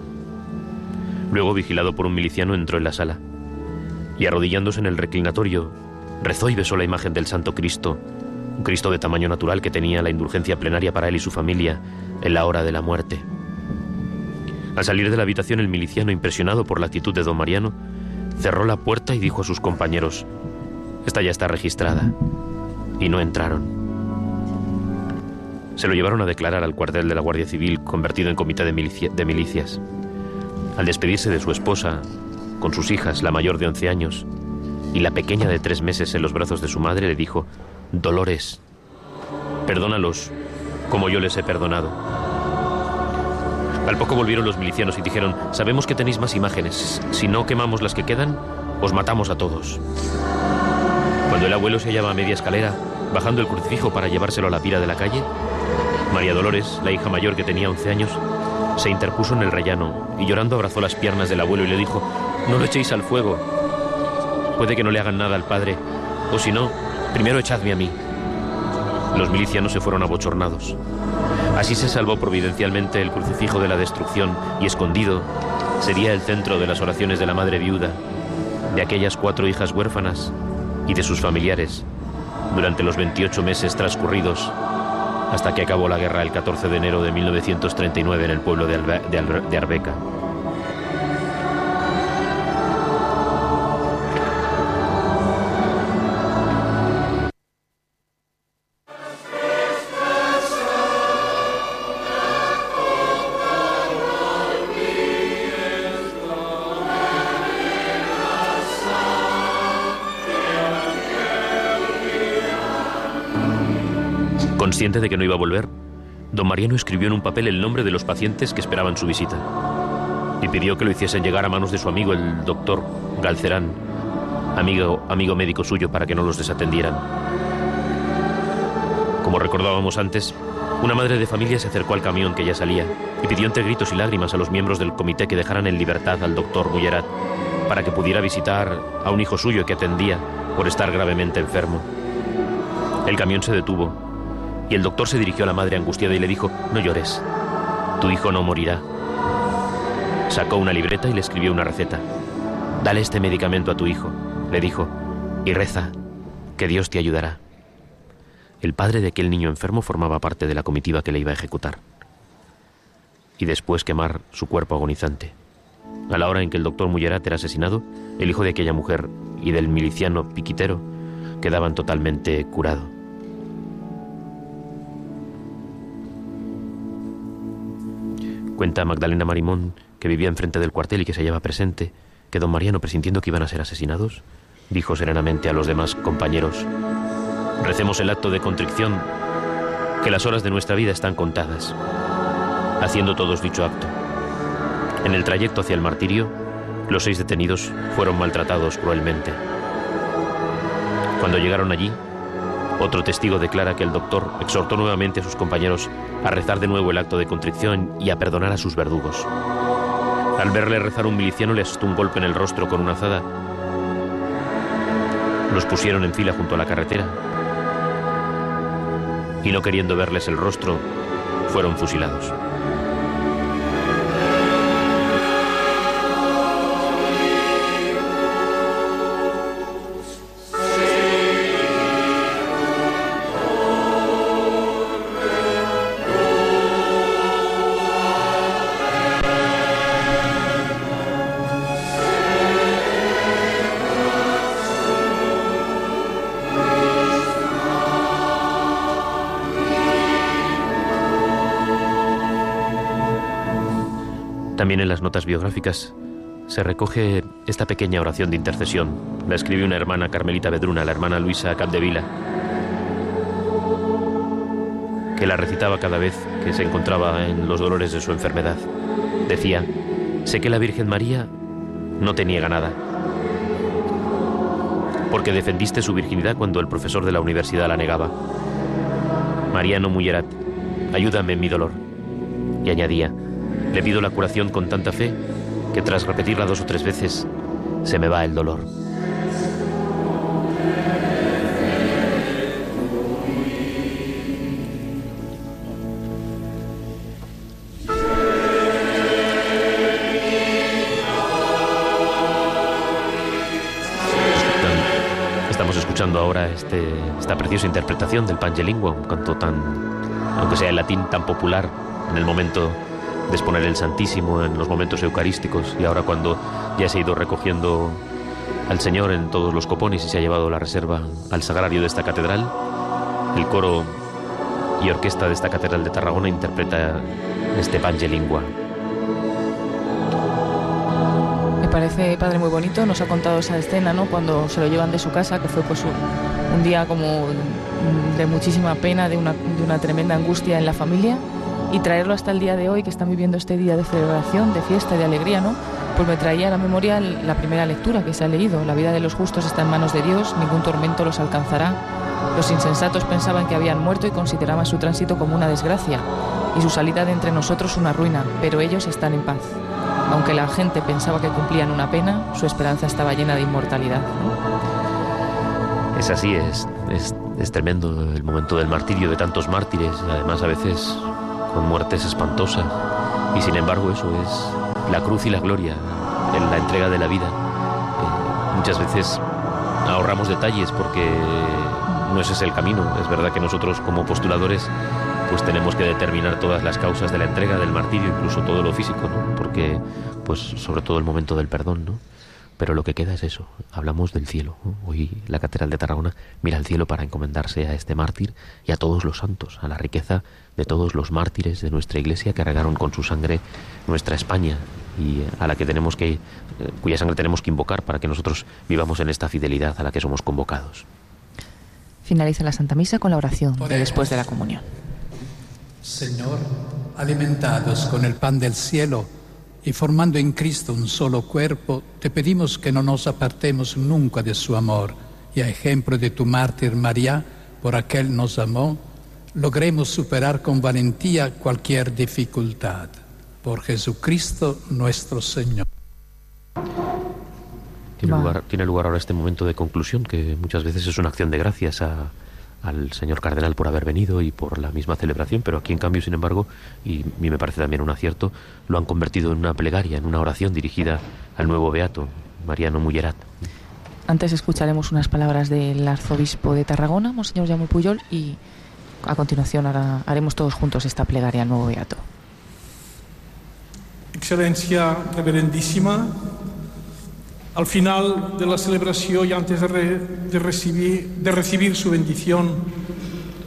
Luego, vigilado por un miliciano, entró en la sala y arrodillándose en el reclinatorio, rezó y besó la imagen del Santo Cristo, un Cristo de tamaño natural que tenía la indulgencia plenaria para él y su familia en la hora de la muerte. Al salir de la habitación, el miliciano, impresionado por la actitud de don Mariano, cerró la puerta y dijo a sus compañeros, esta ya está registrada. Y no entraron. Se lo llevaron a declarar al cuartel de la Guardia Civil, convertido en comité de, de milicias. Al despedirse de su esposa, con sus hijas, la mayor de 11 años, y la pequeña de tres meses en los brazos de su madre, le dijo, Dolores, perdónalos como yo les he perdonado. Al poco volvieron los milicianos y dijeron, sabemos que tenéis más imágenes. Si no quemamos las que quedan, os matamos a todos. El abuelo se hallaba a media escalera, bajando el crucifijo para llevárselo a la pira de la calle, María Dolores, la hija mayor que tenía 11 años, se interpuso en el rellano y llorando abrazó las piernas del abuelo y le dijo, no lo echéis al fuego. Puede que no le hagan nada al padre, o si no, primero echadme a mí. Los milicianos se fueron abochornados. Así se salvó providencialmente el crucifijo de la destrucción y escondido sería el centro de las oraciones de la madre viuda, de aquellas cuatro hijas huérfanas y de sus familiares durante los 28 meses transcurridos hasta que acabó la guerra el 14 de enero de 1939 en el pueblo de, Arbeca. De que no iba a volver, don Mariano escribió en un papel el nombre de los pacientes que esperaban su visita y pidió que lo hiciesen llegar a manos de su amigo, el doctor Galcerán, amigo, amigo médico suyo, para que no los desatendieran. Como recordábamos antes, una madre de familia se acercó al camión que ya salía y pidió entre gritos y lágrimas a los miembros del comité que dejaran en libertad al doctor Mullerat para que pudiera visitar a un hijo suyo que atendía por estar gravemente enfermo. El camión se detuvo y el doctor se dirigió a la madre angustiada y le dijo, no llores, tu hijo no morirá. Sacó una libreta y le escribió una receta. Dale este medicamento a tu hijo, le dijo, y reza, que Dios te ayudará. El padre de aquel niño enfermo formaba parte de la comitiva que le iba a ejecutar. Y después quemar su cuerpo agonizante. A la hora en que el doctor Mullerat era asesinado, el hijo de aquella mujer y del miliciano piquitero quedaban totalmente curados. Cuenta Magdalena Marimón, que vivía enfrente del cuartel y que se hallaba presente, que don Mariano, presintiendo que iban a ser asesinados, dijo serenamente a los demás compañeros, recemos el acto de contrición, que las horas de nuestra vida están contadas. Haciendo todos dicho acto. En el trayecto hacia el martirio, los seis detenidos fueron maltratados cruelmente. Cuando llegaron allí, otro testigo declara que el doctor exhortó nuevamente a sus compañeros a rezar de nuevo el acto de contrición y a perdonar a sus verdugos. Al verle rezar un miliciano le asustó un golpe en el rostro con una azada. Los pusieron en fila junto a la carretera y no queriendo verles el rostro, fueron fusilados. Notas biográficas se recoge esta pequeña oración de intercesión. La escribió una hermana Carmelita Bedruna, la hermana Luisa Capdevila, que la recitaba cada vez que se encontraba en los dolores de su enfermedad. Decía, sé que la Virgen María no te niega nada, porque defendiste su virginidad cuando el profesor de la universidad la negaba. Mariano Mullerat, ayúdame en mi dolor. Y añadía, le pido la curación con tanta fe que tras repetirla dos o tres veces se me va el dolor. Estamos escuchando ahora este, esta preciosa interpretación del Pangelingua, un canto tan, aunque sea en latín, tan popular en el momento de exponer el Santísimo en los momentos eucarísticos y ahora cuando ya se ha ido recogiendo al Señor en todos los copones y se ha llevado la reserva al sagrario de esta catedral, el coro y orquesta de esta catedral de Tarragona interpreta este Pangelingua. Me parece, padre, muy bonito. Nos ha contado esa escena, ¿no? Cuando se lo llevan de su casa, que fue pues un, día como de muchísima pena, de una, de una tremenda angustia en la familia y traerlo hasta el día de hoy, que están viviendo este día de celebración, de fiesta de alegría, ¿no? Pues me traía a la memoria la primera lectura que se ha leído. La vida de los justos está en manos de Dios, ningún tormento los alcanzará. Los insensatos pensaban que habían muerto y consideraban su tránsito como una desgracia y su salida de entre nosotros una ruina, pero ellos están en paz. Aunque la gente pensaba que cumplían una pena, su esperanza estaba llena de inmortalidad. Es así, es, es, es tremendo el momento del martirio de tantos mártires, además a veces con muertes espantosas. Y sin embargo eso es la cruz y la gloria en la entrega de la vida. Eh, muchas veces ahorramos detalles porque no ese es el camino. Es verdad que nosotros como postuladores pues tenemos que determinar todas las causas de la entrega, del martirio, incluso todo lo físico, ¿no? Porque pues sobre todo el momento del perdón, ¿no? Pero lo que queda es eso, hablamos del cielo. Hoy la Catedral de Tarragona mira al cielo para encomendarse a este mártir y a todos los santos, a la riqueza de todos los mártires de nuestra Iglesia que regaron con su sangre nuestra España y a la que tenemos que, eh, cuya sangre tenemos que invocar para que nosotros vivamos en esta fidelidad a la que somos convocados. Finaliza la Santa Misa con la oración de después de la comunión. Señor, alimentados con el pan del cielo, y formando en Cristo un solo cuerpo, te pedimos que no nos apartemos nunca de su amor y a ejemplo de tu mártir María, por aquel nos amó, logremos superar con valentía cualquier dificultad. Por Jesucristo nuestro Señor. Tiene lugar, tiene lugar ahora este momento de conclusión que muchas veces es una acción de gracias a, al señor cardenal por haber venido y por la misma celebración, pero aquí en cambio, sin embargo, y a mí me parece también un acierto, lo han convertido en una plegaria, en una oración dirigida al nuevo beato, Mariano Mullerat. Antes escucharemos unas palabras del arzobispo de Tarragona, Monseñor Jaume Puyol, y a continuación hará, haremos todos juntos esta plegaria al nuevo beato. Excelencia reverendísima, al final de la celebración y antes de, re, de, recibir, recibir su bendición,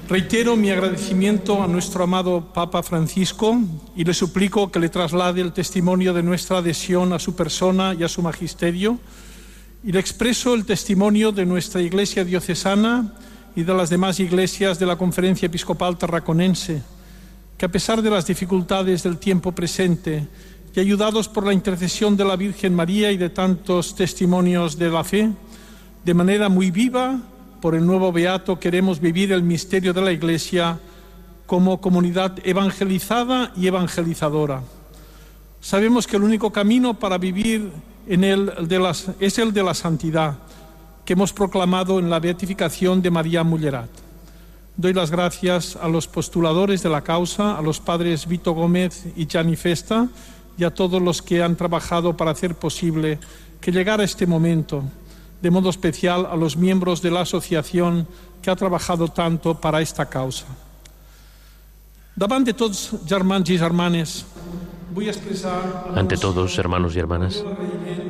reitero mi agradecimiento a nuestro amado Papa Francisco y le suplico que le traslade el testimonio de nuestra adhesión a su persona y a su magisterio y le expreso el testimonio de nuestra Iglesia diocesana y de las demás iglesias de la Conferencia Episcopal Tarraconense, que a pesar de las dificultades del tiempo presente ayudados por la intercesión de la Virgen María y de tantos testimonios de la fe, de manera muy viva, por el nuevo Beato, queremos vivir el misterio de la Iglesia como comunidad evangelizada y evangelizadora. Sabemos que el único camino para vivir en él de las, es el de la santidad, que hemos proclamado en la beatificación de María Mullerat. Doy las gracias a los postuladores de la causa, a los padres Vito Gómez y Gianni Festa, y a todos los que han trabajado para hacer posible que llegara este momento, de modo especial a los miembros de la asociación que ha trabajado tanto para esta causa. Ante todos, hermanos y hermanas,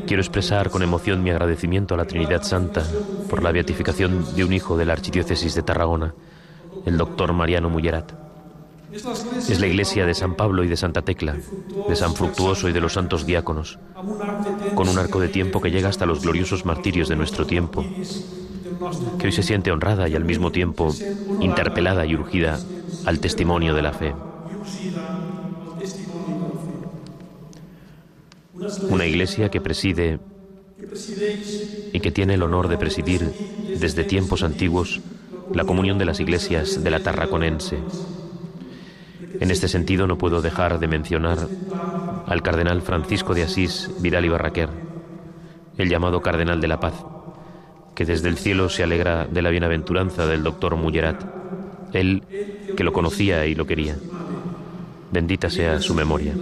quiero expresar con emoción mi agradecimiento a la Trinidad Santa por la beatificación de un hijo de la Archidiócesis de Tarragona, el doctor Mariano Mullerat. Es la iglesia de San Pablo y de Santa Tecla, de San Fructuoso y de los santos diáconos, con un arco de tiempo que llega hasta los gloriosos martirios de nuestro tiempo, que hoy se siente honrada y al mismo tiempo interpelada y urgida al testimonio de la fe. Una iglesia que preside y que tiene el honor de presidir desde tiempos antiguos la comunión de las iglesias de la Tarraconense, en este sentido, no puedo dejar de mencionar al cardenal Francisco de Asís Vidal y Barraquer, el llamado cardenal de la paz, que desde el cielo se alegra de la bienaventuranza del doctor Mullerat, él que lo conocía y lo quería. Bendita sea su memoria.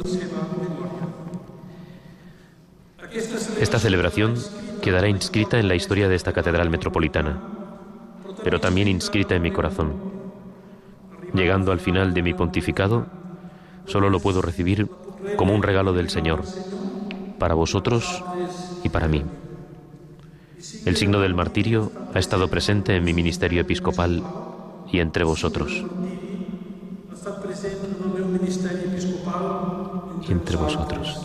Esta celebración quedará inscrita en la historia de esta catedral metropolitana, pero también inscrita en mi corazón Llegando al final de mi pontificado, solo lo puedo recibir como un regalo del Señor, para vosotros y para mí. El signo del martirio ha estado presente en mi ministerio episcopal y entre vosotros. Y entre vosotros.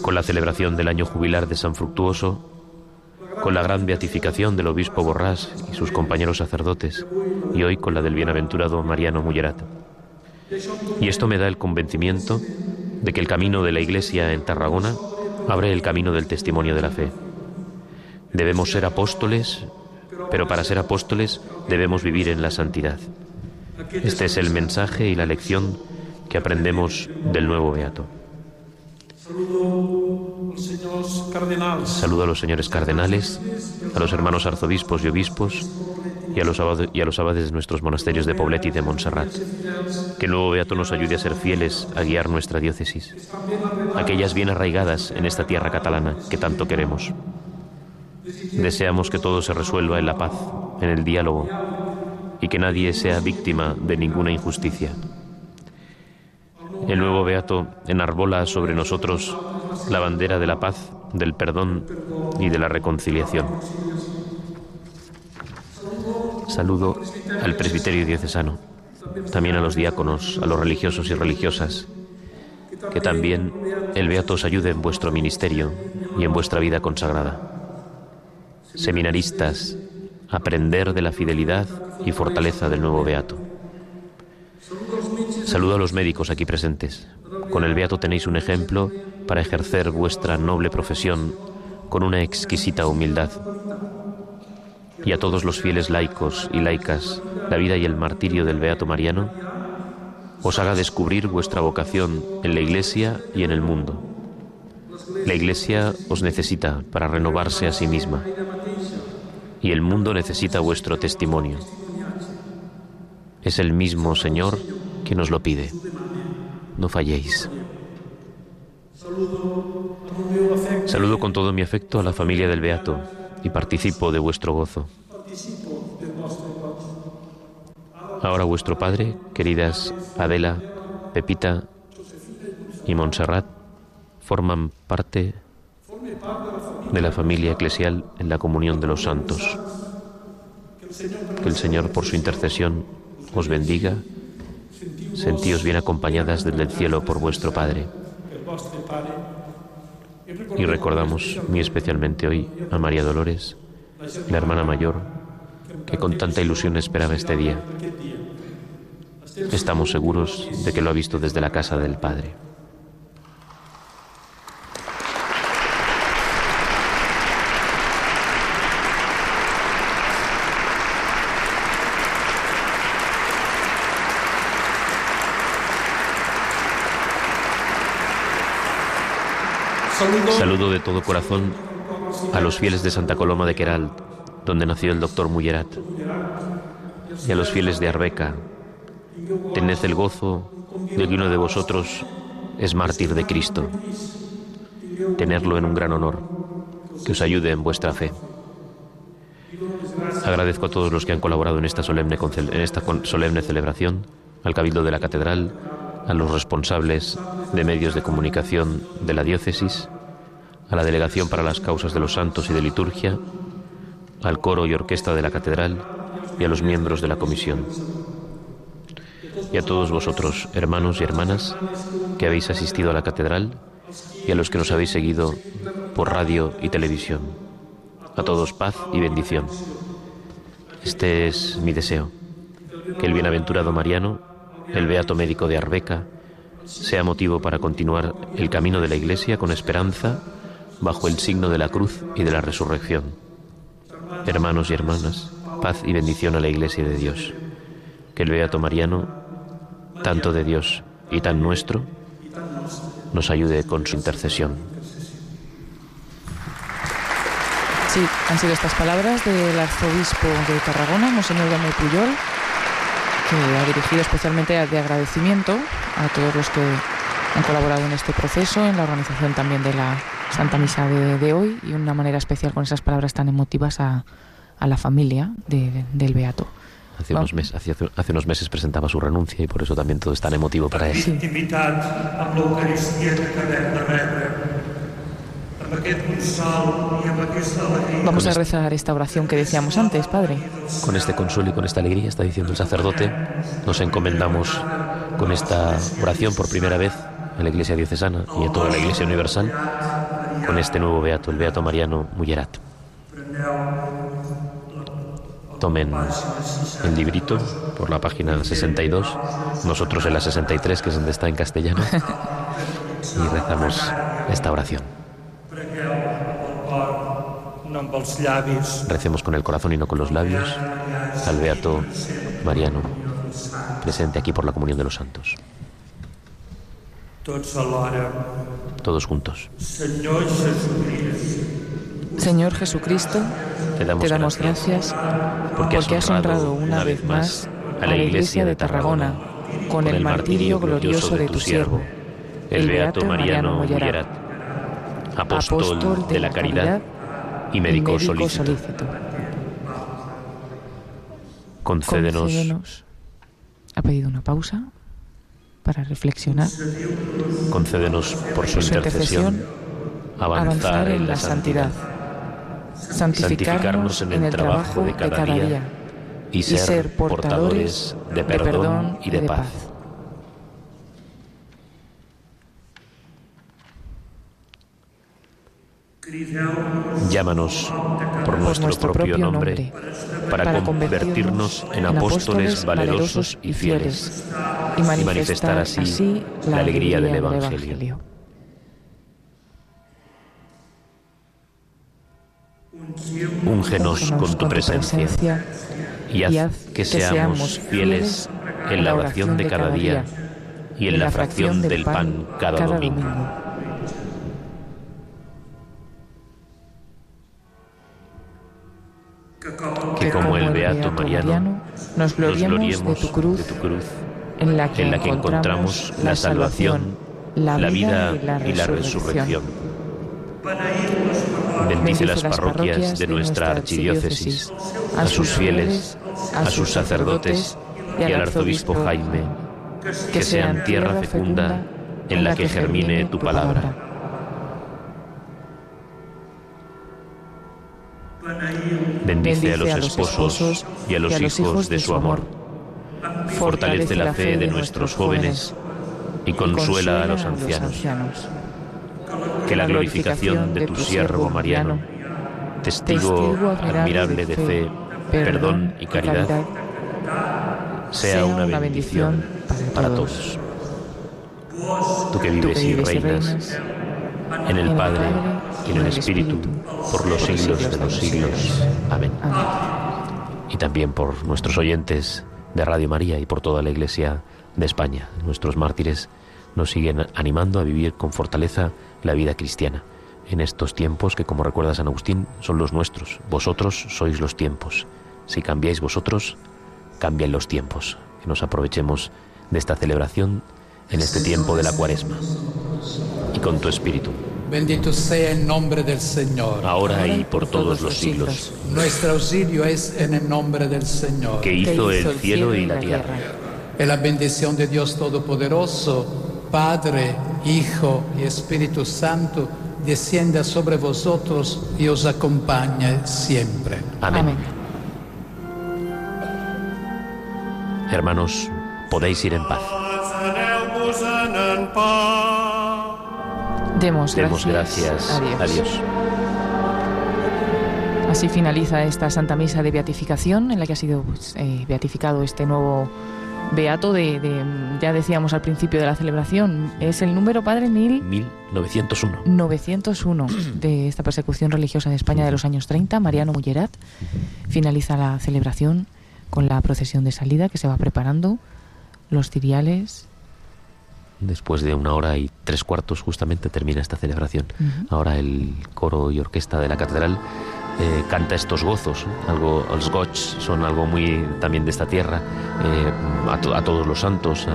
Con la celebración del año jubilar de San Fructuoso, con la gran beatificación del obispo Borrás y sus compañeros sacerdotes, y hoy con la del bienaventurado Mariano Mullerat. Y esto me da el convencimiento de que el camino de la Iglesia en Tarragona abre el camino del testimonio de la fe. Debemos ser apóstoles, pero para ser apóstoles debemos vivir en la santidad. Este es el mensaje y la lección que aprendemos del nuevo Beato. Saludo a los señores cardenales, a los hermanos arzobispos y obispos y a los, abades, de nuestros monasterios de Poblet y de Montserrat. Que el nuevo Beato nos ayude a ser fieles, a guiar nuestra diócesis, aquellas bien arraigadas en esta tierra catalana que tanto queremos. Deseamos que todo se resuelva en la paz, en el diálogo, y que nadie sea víctima de ninguna injusticia. El nuevo Beato enarbola sobre nosotros la bandera de la paz, del perdón y de la reconciliación. Saludo al presbiterio diocesano, también a los diáconos, a los religiosos y religiosas, que también el Beato os ayude en vuestro ministerio y en vuestra vida consagrada. Seminaristas, aprender de la fidelidad y fortaleza del nuevo Beato. Saludo a los médicos aquí presentes. Con el Beato tenéis un ejemplo para ejercer vuestra noble profesión con una exquisita humildad. Y a todos los fieles laicos y laicas, la vida y el martirio del Beato Mariano os haga descubrir vuestra vocación en la Iglesia y en el mundo. La Iglesia os necesita para renovarse a sí misma y el mundo necesita vuestro testimonio. Es el mismo Señor que nos lo pide. No falléis. Saludo con todo mi afecto a la familia del Beato y participo de vuestro gozo. Ahora vuestro Padre, queridas Adela, Pepita y Montserrat, forman parte de la familia eclesial en la comunión de los santos. Que el Señor, por su intercesión, os bendiga. Sentíos bien acompañadas desde el cielo por vuestro Padre. Y recordamos muy especialmente hoy a María Dolores, la hermana mayor, que con tanta ilusión esperaba este día. Estamos seguros de que lo ha visto desde la casa del Padre. Saludo de todo corazón a los fieles de Santa Coloma de Queral, donde nació el doctor Mullerat, y a los fieles de Arbeca. Tened el gozo de que uno de vosotros es mártir de Cristo. Tenerlo en un gran honor, que os ayude en vuestra fe. Agradezco a todos los que han colaborado en esta solemne celebración, al Cabildo de la Catedral, a los responsables de medios de comunicación de la diócesis, a la Delegación para las Causas de los Santos y de Liturgia, al coro y orquesta de la Catedral y a los miembros de la comisión. Y a todos vosotros, hermanos y hermanas, que habéis asistido a la Catedral y a los que nos habéis seguido por radio y televisión. A todos paz y bendición. Este es mi deseo, que el bienaventurado Mariano, el beato médico de Arbeca, sea motivo para continuar el camino de la Iglesia con esperanza bajo el signo de la cruz y de la resurrección. Hermanos y hermanas, paz y bendición a la Iglesia de Dios. Que el Beato Mariano, tanto de Dios y tan nuestro, nos ayude con su intercesión. Sí, han sido estas palabras del arzobispo de Tarragona, Monseñor Daniel Puyol, que ha dirigido especialmente de agradecimiento a todos los que han colaborado en este proceso, en la organización también de la Santa Misa de, hoy y una manera especial con esas palabras tan emotivas a, la familia del Beato. Hace unos, meses, hace, unos meses presentaba su renuncia y por eso también todo es tan emotivo para él. Vamos a rezar esta oración que decíamos antes, Padre. Con este consuelo y con esta alegría, está diciendo el sacerdote, nos encomendamos con esta oración por primera vez en la Iglesia diocesana y en toda la Iglesia universal, con este nuevo beato, el beato Mariano Mullerat. tomen el librito por la página 62, nosotros en la 63, que es donde está en castellano, y rezamos esta oración. Recemos con el corazón y no con los labios al Beato Mariano, presente aquí por la comunión de los santos. Todos juntos. Señor Jesucristo, te damos, gracias, porque, has honrado una vez más a la Iglesia de Tarragona con el martirio glorioso de tu siervo, el Beato Mariano Mollerat, apóstol de la caridad y médico solícito. Concédenos. Ha pedido una pausa para reflexionar. Concédenos por su, intercesión, avanzar, en la santidad, santificarnos en el trabajo de cada día y ser portadores de perdón y de paz. Llámanos por nuestro, propio nombre, para, convertirnos en apóstoles valerosos y fieles y manifestar así la alegría del Evangelio. Úngenos con tu presencia y haz que seamos fieles en la oración de cada día y en la fracción del pan cada domingo. Que como el Beato Mariano nos gloriemos de tu cruz, en la que, encontramos la salvación, la vida y la resurrección. Bendice las parroquias de nuestra archidiócesis, a sus fieles, a sus sacerdotes y al arzobispo Jaime, que sean tierra fecunda en la que germine tu palabra. Bendice a los esposos y a los hijos de su amor. Fortalece la fe de nuestros jóvenes y consuela a los ancianos. Que la glorificación de tu siervo Mariano, testigo admirable de fe, perdón y caridad, sea una bendición para todos. Tú que vives y reinas en el Padre y en el Espíritu, por los siglos de los siglos. Amén. Y también por nuestros oyentes de Radio María y por toda la Iglesia de España. Nuestros mártires nos siguen animando a vivir con fortaleza la vida cristiana en estos tiempos que, como recuerda San Agustín, son los nuestros. Vosotros sois los tiempos. Si cambiáis vosotros, cambian los tiempos. Que nos aprovechemos de esta celebración en este tiempo de la cuaresma. Y con tu espíritu. Bendito sea el nombre del Señor. Ahora y por todos los siglos. Nuestro auxilio es en el nombre del Señor. Que hizo el cielo y la tierra. Y la bendición de Dios Todopoderoso, Padre, Hijo y Espíritu Santo, descienda sobre vosotros y os acompañe siempre. Amén. Hermanos, podéis ir en paz. Demos, gracias, a, Dios. Así finaliza esta Santa Misa de Beatificación en la que ha sido pues, eh, beatificado este nuevo beato de, ya decíamos al principio de la celebración, es el número, padre, mil... 1901. 901 de esta persecución religiosa de España de los años 30, Mariano Mullerat. Finaliza la celebración con la procesión de salida que se va preparando, los ciriales, después de una hora y tres cuartos justamente termina esta celebración. Ahora el coro y orquesta de la catedral eh, canta estos gozos, algo, los goch son algo muy también de esta tierra, eh, a, todos los santos,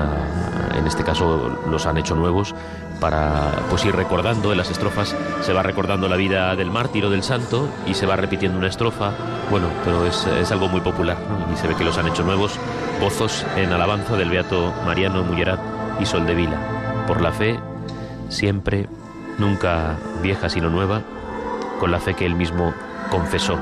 en este caso los han hecho nuevos, para pues ir recordando en las estrofas, se va recordando la vida del mártir o del santo y se va repitiendo una estrofa, bueno, pero es, es algo muy popular y se ve que los han hecho nuevos, gozos en alabanza del Beato Mariano Mullerat y Sol de Vila. Por la fe, siempre, nunca vieja sino nueva, con la fe que él mismo confesó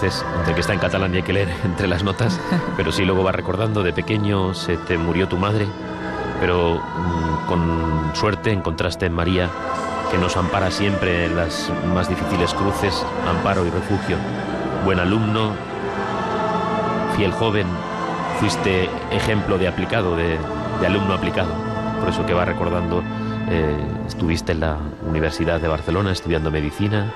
veces, entre que está en catalán y hay que leer entre las notas, pero sí luego va recordando, de pequeño se te murió tu madre, pero mm, con suerte encontraste en María, que nos ampara siempre en las más difíciles cruces, amparo y refugio. Buen alumno, fiel joven, fuiste ejemplo de aplicado, de, de alumno aplicado. Por eso que va recordando, eh, estuviste en la Universidad de Barcelona estudiando medicina,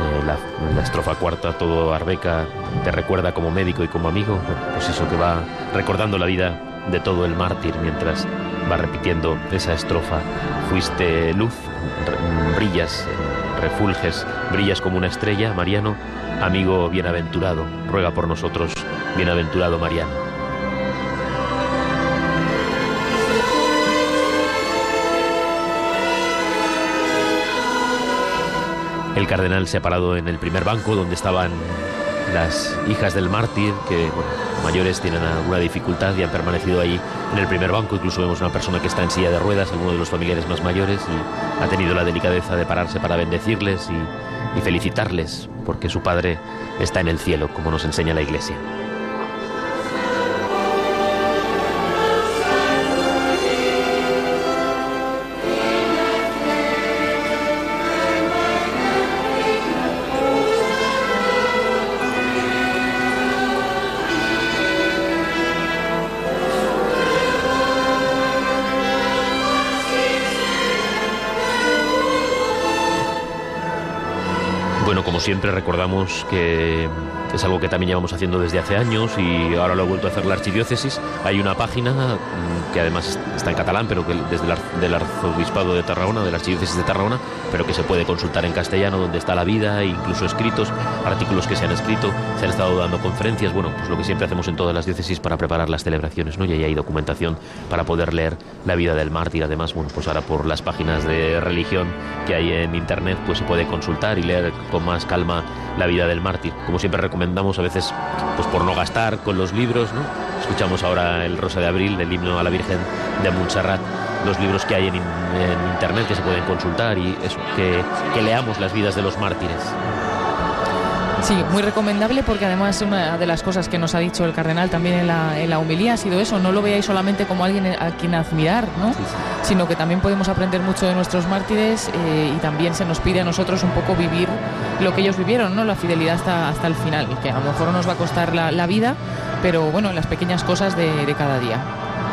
eh, la, la, estrofa cuarta, todo Arbeca te recuerda como médico y como amigo, pues eso que va recordando la vida de todo el mártir mientras va repitiendo esa estrofa. Fuiste luz, brillas, refulges, brillas como una estrella, Mariano, amigo bienaventurado, ruega por nosotros, bienaventurado Mariano. El cardenal se ha parado en el primer banco donde estaban las hijas del mártir, que bueno, mayores tienen alguna dificultad y han permanecido ahí en el primer banco. Incluso vemos una persona que está en silla de ruedas, alguno de los familiares más mayores, y ha tenido la delicadeza de pararse para bendecirles y, y felicitarles, porque su padre está en el cielo, como nos enseña la iglesia. Siempre recordamos que es algo que también llevamos haciendo desde hace años y ahora lo ha vuelto a hacer la archidiócesis. Hay una página mm, que además está en catalán, pero que desde el arzobispado de Tarragona, de la archidiócesis de Tarragona, pero que se puede consultar en castellano, donde está la vida, incluso escritos, artículos que se han escrito, se han estado dando conferencias, bueno, pues lo que siempre hacemos en todas las diócesis para preparar las celebraciones, ¿no? Y ahí hay documentación para poder leer la vida del mártir. Además, bueno, pues ahora por las páginas de religión que hay en internet, pues se puede consultar y leer con más calma la vida del mártir. Como siempre recomendamos a veces, pues por no gastar con los libros. Escuchamos ahora el Rosa de Abril, el himno a la Virgen de Montserrat, los libros que hay en, internet que se pueden consultar y que, que leamos las vidas de los mártires. Sí, muy recomendable porque además una de las cosas que nos ha dicho el cardenal también en la, en la humilía ha sido eso, no lo veáis solamente como alguien a quien admirar, ¿no? Sí, sí. sino que también podemos aprender mucho de nuestros mártires eh, y también se nos pide a nosotros un poco vivir lo que ellos vivieron, ¿no? la fidelidad hasta, hasta el final, que a lo mejor nos va a costar la, la vida, pero bueno, las pequeñas cosas de, de cada día.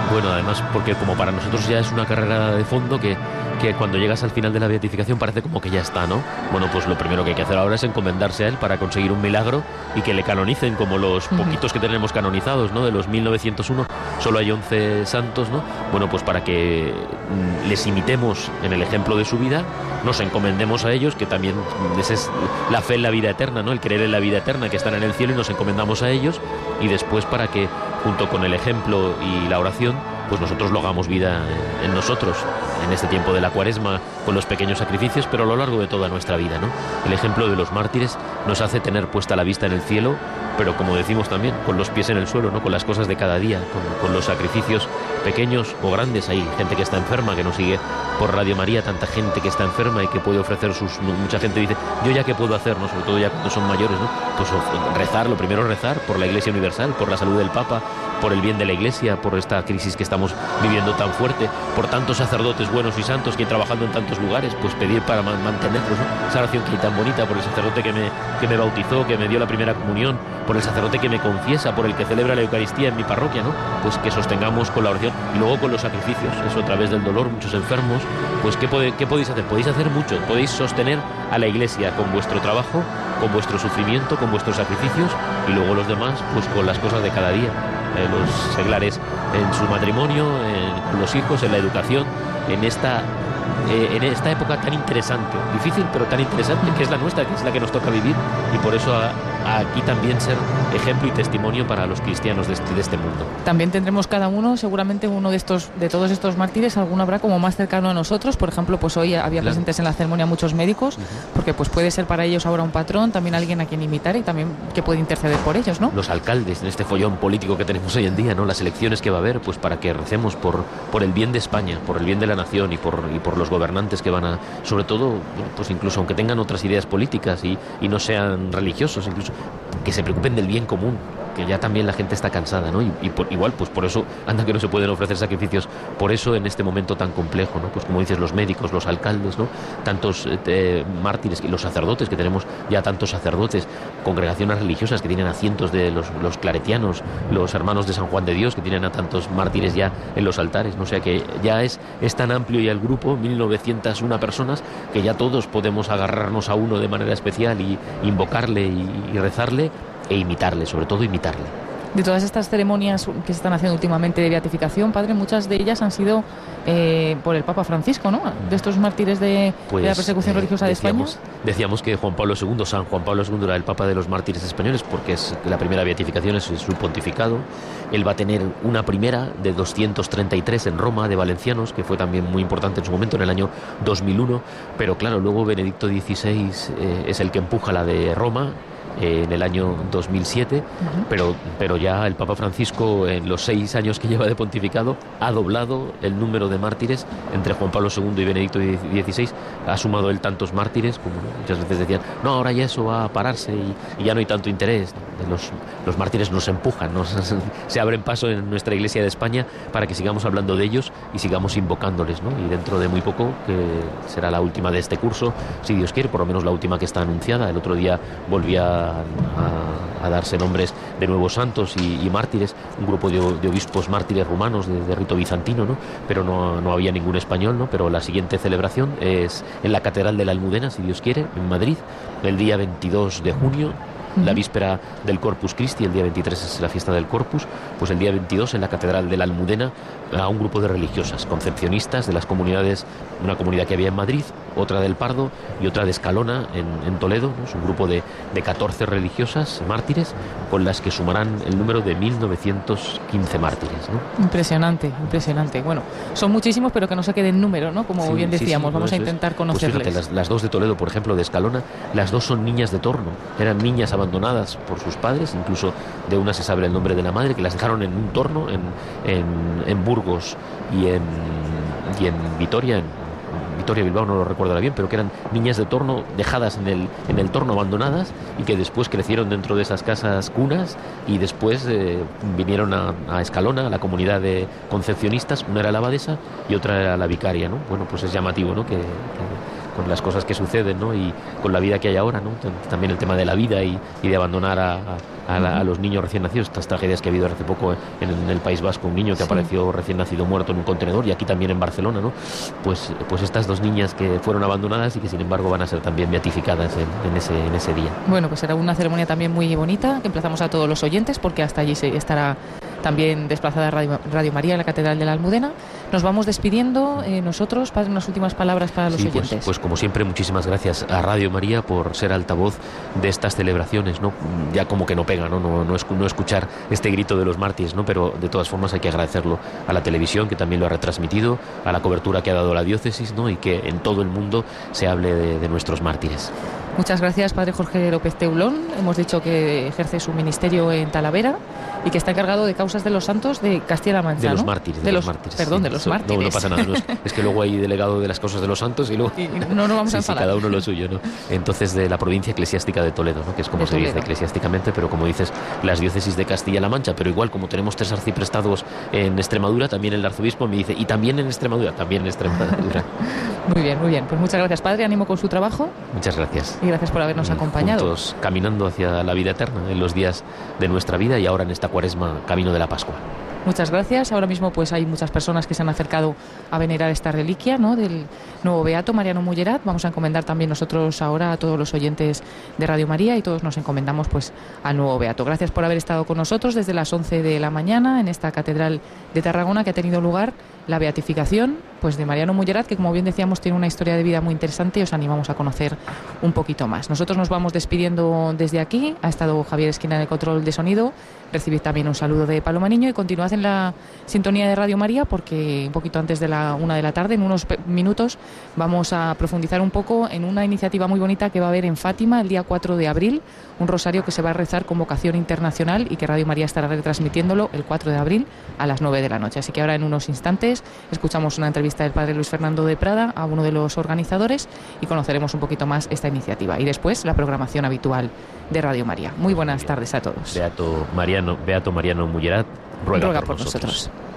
Bueno, además porque como para nosotros ya es una carrera de fondo que que cuando llegas al final de la beatificación parece como que ya está, ¿no? Bueno, pues lo primero que hay que hacer ahora es encomendarse a él para conseguir un milagro y que le canonicen como los poquitos que tenemos canonizados, ¿no? De los 1901 solo hay 11 santos, ¿no? Bueno, pues para que mm, les imitemos en el ejemplo de su vida, nos encomendemos a ellos, que también esa es la fe en la vida eterna, ¿no? El creer en la vida eterna, que están en el cielo y nos encomendamos a ellos y después para que junto con el ejemplo y la oración pues nosotros lo hagamos vida en nosotros, en este tiempo de la cuaresma, con los pequeños sacrificios, pero a lo largo de toda nuestra vida. ¿no? El ejemplo de los mártires nos hace tener puesta la vista en el cielo, pero como decimos también, con los pies en el suelo, ¿no? con las cosas de cada día, con, los sacrificios pequeños o grandes. Hay gente que está enferma, que nos sigue por Radio María, tanta gente que está enferma y que puede ofrecer sus... Mucha gente dice, yo ya qué puedo hacer, ¿no? sobre todo ya cuando son mayores, ¿no? pues rezar, lo primero rezar por la Iglesia Universal, por la salud del Papa, por el bien de la Iglesia, por esta crisis que estamos viviendo tan fuerte, por tantos sacerdotes buenos y santos que trabajando en tantos lugares, pues pedir para mantenerlos, ¿no? esa oración que hay tan bonita, por el sacerdote que me, que me bautizó, que me dio la primera comunión, por el sacerdote que me confiesa, por el que celebra la Eucaristía en mi parroquia, ¿no? Pues que sostengamos con la oración y luego con los sacrificios, eso a través del dolor, muchos enfermos, pues ¿qué, ¿qué podéis hacer? Podéis hacer mucho, podéis sostener a la Iglesia con vuestro trabajo, con vuestro sufrimiento, con vuestros sacrificios y luego los demás, pues con las cosas de cada día eh, los seglares en su matrimonio, en, los hijos, en la educación, en esta, eh, en esta época tan interesante, difícil pero tan interesante, que es la nuestra, que es la que nos toca vivir y por eso a aquí también ser ejemplo y testimonio para los cristianos de este, de este, mundo. También tendremos cada uno, seguramente uno de estos, de todos estos mártires, alguno habrá como más cercano a nosotros. Por ejemplo, pues hoy había claro. presentes en la ceremonia muchos médicos, uh -huh. porque pues puede ser para ellos ahora un patrón, también alguien a quien imitar y también que puede interceder por ellos, ¿no? Los alcaldes en este follón político que tenemos hoy en día, ¿no? Las elecciones que va a haber, pues para que recemos por, por el bien de España, por el bien de la nación y por, y por los gobernantes que van a, sobre todo, pues incluso aunque tengan otras ideas políticas y, y no sean religiosos, incluso que se preocupen del bien común, que ya también la gente está cansada, ¿no? Y, igual, pues por eso anda que no se pueden ofrecer sacrificios, por eso en este momento tan complejo, ¿no? Pues como dices, los médicos, los alcaldes, ¿no? Tantos eh, mártires y los sacerdotes, que tenemos ya tantos sacerdotes, congregaciones religiosas que tienen a cientos de los, los, claretianos, los hermanos de San Juan de Dios, que tienen a tantos mártires ya en los altares, ¿no? O sea que ya es, es tan amplio ya el grupo, 1901 personas, que ya todos podemos agarrarnos a uno de manera especial y invocarle y rezarle e imitarle, sobre todo imitarle. De todas estas ceremonias que se están haciendo últimamente de beatificación, padre, muchas de ellas han sido eh, por el Papa Francisco, ¿no? De estos mártires de, la pues, persecución eh, religiosa de España. Decíamos que Juan Pablo II, San Juan Pablo II era el Papa de los mártires españoles porque es la primera beatificación, es su pontificado. Él va a tener una primera de 233 en Roma, de valencianos, que fue también muy importante en su momento, en el año 2001. Pero claro, luego Benedicto XVI eh, es el que empuja la de Roma en el año 2007, pero, pero ya el Papa Francisco en los seis años que lleva de pontificado ha doblado el número de mártires entre Juan Pablo II y Benedicto XVI, ha sumado él tantos mártires como muchas veces decían, no, ahora ya eso va a pararse y, ya no hay tanto interés, los, los mártires nos empujan, nos, se abren paso en nuestra iglesia de España para que sigamos hablando de ellos y sigamos invocándoles, ¿no? y dentro de muy poco, que será la última de este curso, si Dios quiere, por lo menos la última que está anunciada, el otro día volvía a, darse nombres de nuevos santos y, mártires, un grupo de, obispos mártires rumanos de, rito bizantino, ¿no? pero no, no, había ningún español, ¿no? pero la siguiente celebración es en la Catedral de la Almudena, si Dios quiere, en Madrid, el día 22 de junio la víspera del Corpus Christi, el día 23 es la fiesta del Corpus, pues el día 22 en la Catedral de la Almudena a un grupo de religiosas, concepcionistas de las comunidades, una comunidad que había en Madrid, otra del Pardo y otra de Escalona en, Toledo, es un grupo de, de 14 religiosas mártires con las que sumarán el número de 1915 mártires. Impresionante, impresionante. Bueno, son muchísimos, pero que no se quede en número, ¿no? Como bien decíamos, vamos a intentar pues conocerles. las, las, dos de Toledo, por ejemplo, de Escalona, las dos son niñas de torno, eran niñas abandonadas por sus padres, incluso de una se sabe el nombre de la madre, que las dejaron en un torno en, en, Burgos y en, y en Vitoria, Bilbao, no lo recuerdo bien, pero que eran niñas de torno dejadas en el, en el torno, abandonadas, y que después crecieron dentro de esas casas cunas y después eh, vinieron a, a, Escalona, a la comunidad de concepcionistas, una era la abadesa y otra era la vicaria, ¿no? Bueno, pues es llamativo, ¿no? que con las cosas que suceden ¿no? y con la vida que hay ahora, ¿no? también el tema de la vida y, de abandonar a, a, los niños recién nacidos, estas tragedias que ha habido hace poco en, el País Vasco, un niño que apareció recién nacido muerto en un contenedor y aquí también en Barcelona, ¿no? pues, pues estas dos niñas que fueron abandonadas y que sin embargo van a ser también beatificadas en, ese, en ese día. Bueno, pues será una ceremonia también muy bonita que emplazamos a todos los oyentes porque hasta allí se estará también desplazada Radio, Radio María en la Catedral de la Almudena. Nos vamos despidiendo eh, nosotros, para unas últimas palabras para los pues, oyentes. Pues, como siempre, muchísimas gracias a Radio María por ser altavoz de estas celebraciones, ¿no? Ya como que no pega, ¿no? No, no, no escuchar este grito de los mártires, ¿no? Pero de todas formas hay que agradecerlo a la televisión que también lo ha retransmitido, a la cobertura que ha dado la diócesis, ¿no? Y que en todo el mundo se hable de nuestros mártires. Muchas gracias, Padre Jorge López Teulón. Hemos dicho que ejerce su ministerio en Talavera y que está encargado de causas de los santos de Castilla-La Mancha. De los mártires. De, los, mártires. Perdón, de los mártires. No, no pasa nada. es, que luego hay delegado de las causas de los santos y luego. no, no vamos a sí, cada uno lo suyo, ¿no? Entonces, de la provincia eclesiástica de Toledo, ¿no? Que es como se dice eclesiásticamente, pero como dices, las diócesis de Castilla-La Mancha. Pero igual, como tenemos tres arciprestados en Extremadura, también el arzobispo me dice, y también en Extremadura, también en Extremadura. muy bien, muy bien. Pues muchas gracias, Padre. Ánimo con su trabajo. Muchas gracias. Y gracias por habernos acompañado acompañado. caminando hacia la vida eterna en los días de nuestra vida y ahora en esta cuaresma camino de la Pascua. Muchas gracias. Ahora mismo pues hay muchas personas que se han acercado a venerar esta reliquia ¿no? del nuevo Beato Mariano Mullerat. Vamos a encomendar también nosotros ahora a todos los oyentes de Radio María y todos nos encomendamos pues al nuevo Beato. Gracias por haber estado con nosotros desde las 11 de la mañana en esta catedral de Tarragona que ha tenido lugar la beatificación pues de Mariano Mullerat, que como bien decíamos tiene una historia de vida muy interesante y os animamos a conocer un poquito más. Nosotros nos vamos despidiendo desde aquí. Ha estado Javier Esquina en el control de sonido. Recibid también un saludo de Paloma Niño y continuad en la sintonía de Radio María porque un poquito antes de la una de la tarde, en unos minutos, vamos a profundizar un poco en una iniciativa muy bonita que va a haber en Fátima el día 4 de abril, un rosario que se va a rezar con vocación internacional y que Radio María estará retransmitiéndolo el 4 de abril a las 9 de la noche. Así que ahora en unos instantes escuchamos una entrevista del padre Luis Fernando de Prada a uno de los organizadores y conoceremos un poquito más esta iniciativa. Y después la programación habitual de Radio María. Muy buenas tardes a todos. Beato Mariano, Beato Mariano Mullerat, ruega, Ruega por, por nosotros. nosotros.